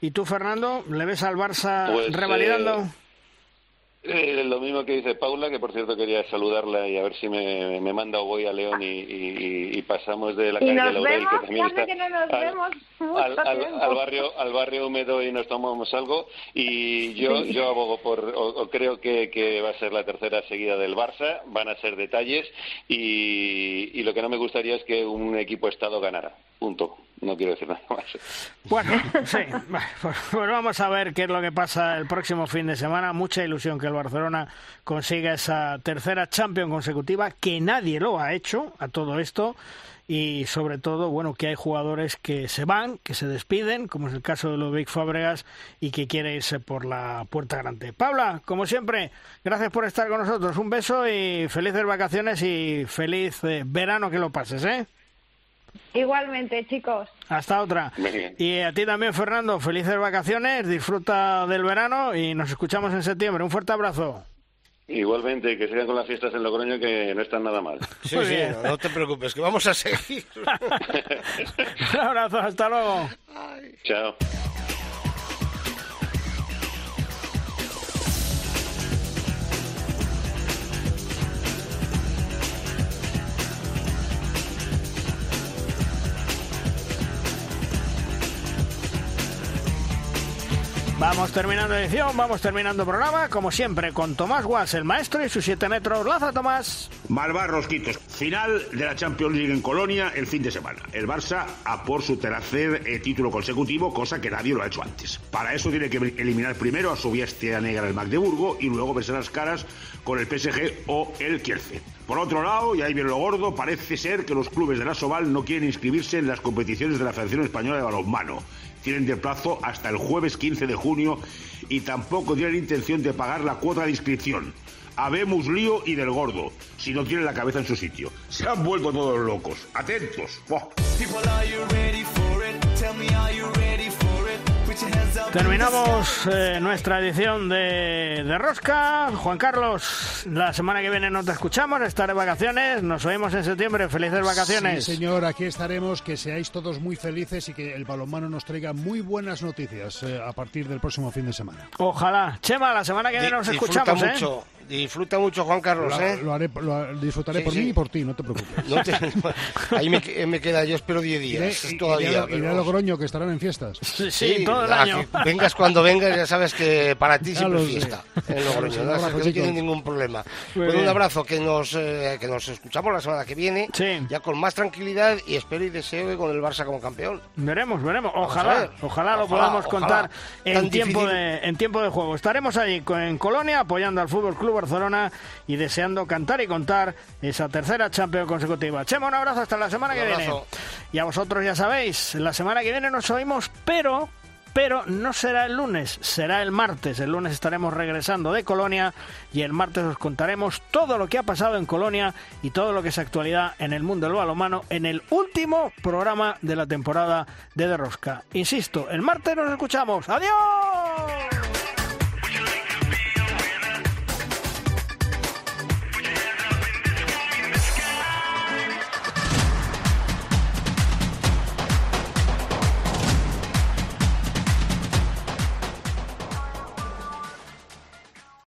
¿Y tú, Fernando, le ves al Barça pues, revalidando? Eh, eh, lo mismo que dice Paula, que por cierto quería saludarla y a ver si me, me manda o voy a León y, pasamos de la calle Laurel, que también está, al, barrio al barrio húmedo y nos tomamos algo. Y yo yo abogo por, o, creo que, que, va a ser la tercera seguida del Barça, van a ser detalles y, y lo que no me gustaría es que un equipo Estado ganara. Punto. No quiero decir nada más. Bueno, sí. Pues, vamos a ver qué es lo que pasa el próximo fin de semana. Mucha ilusión que el Barcelona consiga esa tercera Champions consecutiva, que nadie lo ha hecho a todo esto. Y sobre todo, bueno, que hay jugadores que se van, que se despiden, como es el caso de Ludovic Fábregas, y que quiere irse por la puerta grande. Paula, como siempre, gracias por estar con nosotros. Un beso y felices vacaciones y feliz eh, verano que lo pases, ¿eh? Igualmente, chicos. Hasta otra. Y a ti también, Fernando, felices vacaciones, disfruta del verano y nos escuchamos en septiembre. Un fuerte abrazo. Igualmente, que sigan con las fiestas en Logroño que no están nada mal. Sí, sí, no, te preocupes, que vamos a seguir. Un abrazo, hasta luego. Chao. Vamos terminando edición, vamos terminando programa, como siempre, con Tomás Guas, el maestro, y sus siete metros. Laza, Tomás. Malvar Rosquitos. Final de la Champions League en Colonia el fin de semana. El Barça a por su tercer eh, título consecutivo, cosa que nadie lo ha hecho antes. Para eso tiene que eliminar primero a su bestia negra el Magdeburgo y luego verse las caras con el PSG o el Kielce. Por otro lado, y ahí viene lo gordo, parece ser que los clubes de la Soval no quieren inscribirse en las competiciones de la Federación Española de Balonmano tienen de plazo hasta el jueves 15 de junio y tampoco tienen intención de pagar la cuota de inscripción. Habemos lío y del gordo, si no tienen la cabeza en su sitio. Se han vuelto todos locos. Atentos. Terminamos eh, nuestra edición de, de, Rosca. Juan Carlos, la semana que viene no te escuchamos, estaré vacaciones. Nos oímos en septiembre. Felices vacaciones. Sí, señor, aquí estaremos. Que seáis todos muy felices y que el balonmano nos traiga muy buenas noticias eh, a partir del próximo fin de semana. Ojalá. Chema, la semana que viene nos escuchamos. ¿eh? Disfruta mucho, Juan Carlos. ¿eh? Lo, haré, lo disfrutaré por mí y por ti, no te preocupes. ahí me, me, queda, yo espero 10 días. Iré, todavía, iré, a Logroño, que estarán en fiestas. Sí, sí todo el año. Vengas cuando vengas, ya sabes que para ti siempre es fiesta en Logroño. No, no tiene ningún problema. Bueno, un abrazo, que nos, eh, que nos escuchamos la semana que viene, ya con más tranquilidad y espero y deseo con el Barça como campeón. Veremos, veremos. Ojalá, ojalá lo podamos contar en tiempo, de, en tiempo de juego. Estaremos ahí en Colonia apoyando al Fútbol Club Barcelona y deseando cantar y contar esa tercera Champions consecutiva. Chema, un abrazo hasta la semana que viene. Y a vosotros ya sabéis, la semana que viene nos oímos, pero pero no será el lunes, será el martes. El lunes estaremos regresando de Colonia y el martes os contaremos todo lo que ha pasado en Colonia y todo lo que es actualidad en el mundo del balonmano en el último programa de la temporada de Derrosca. Insisto, el martes nos escuchamos. ¡Adiós!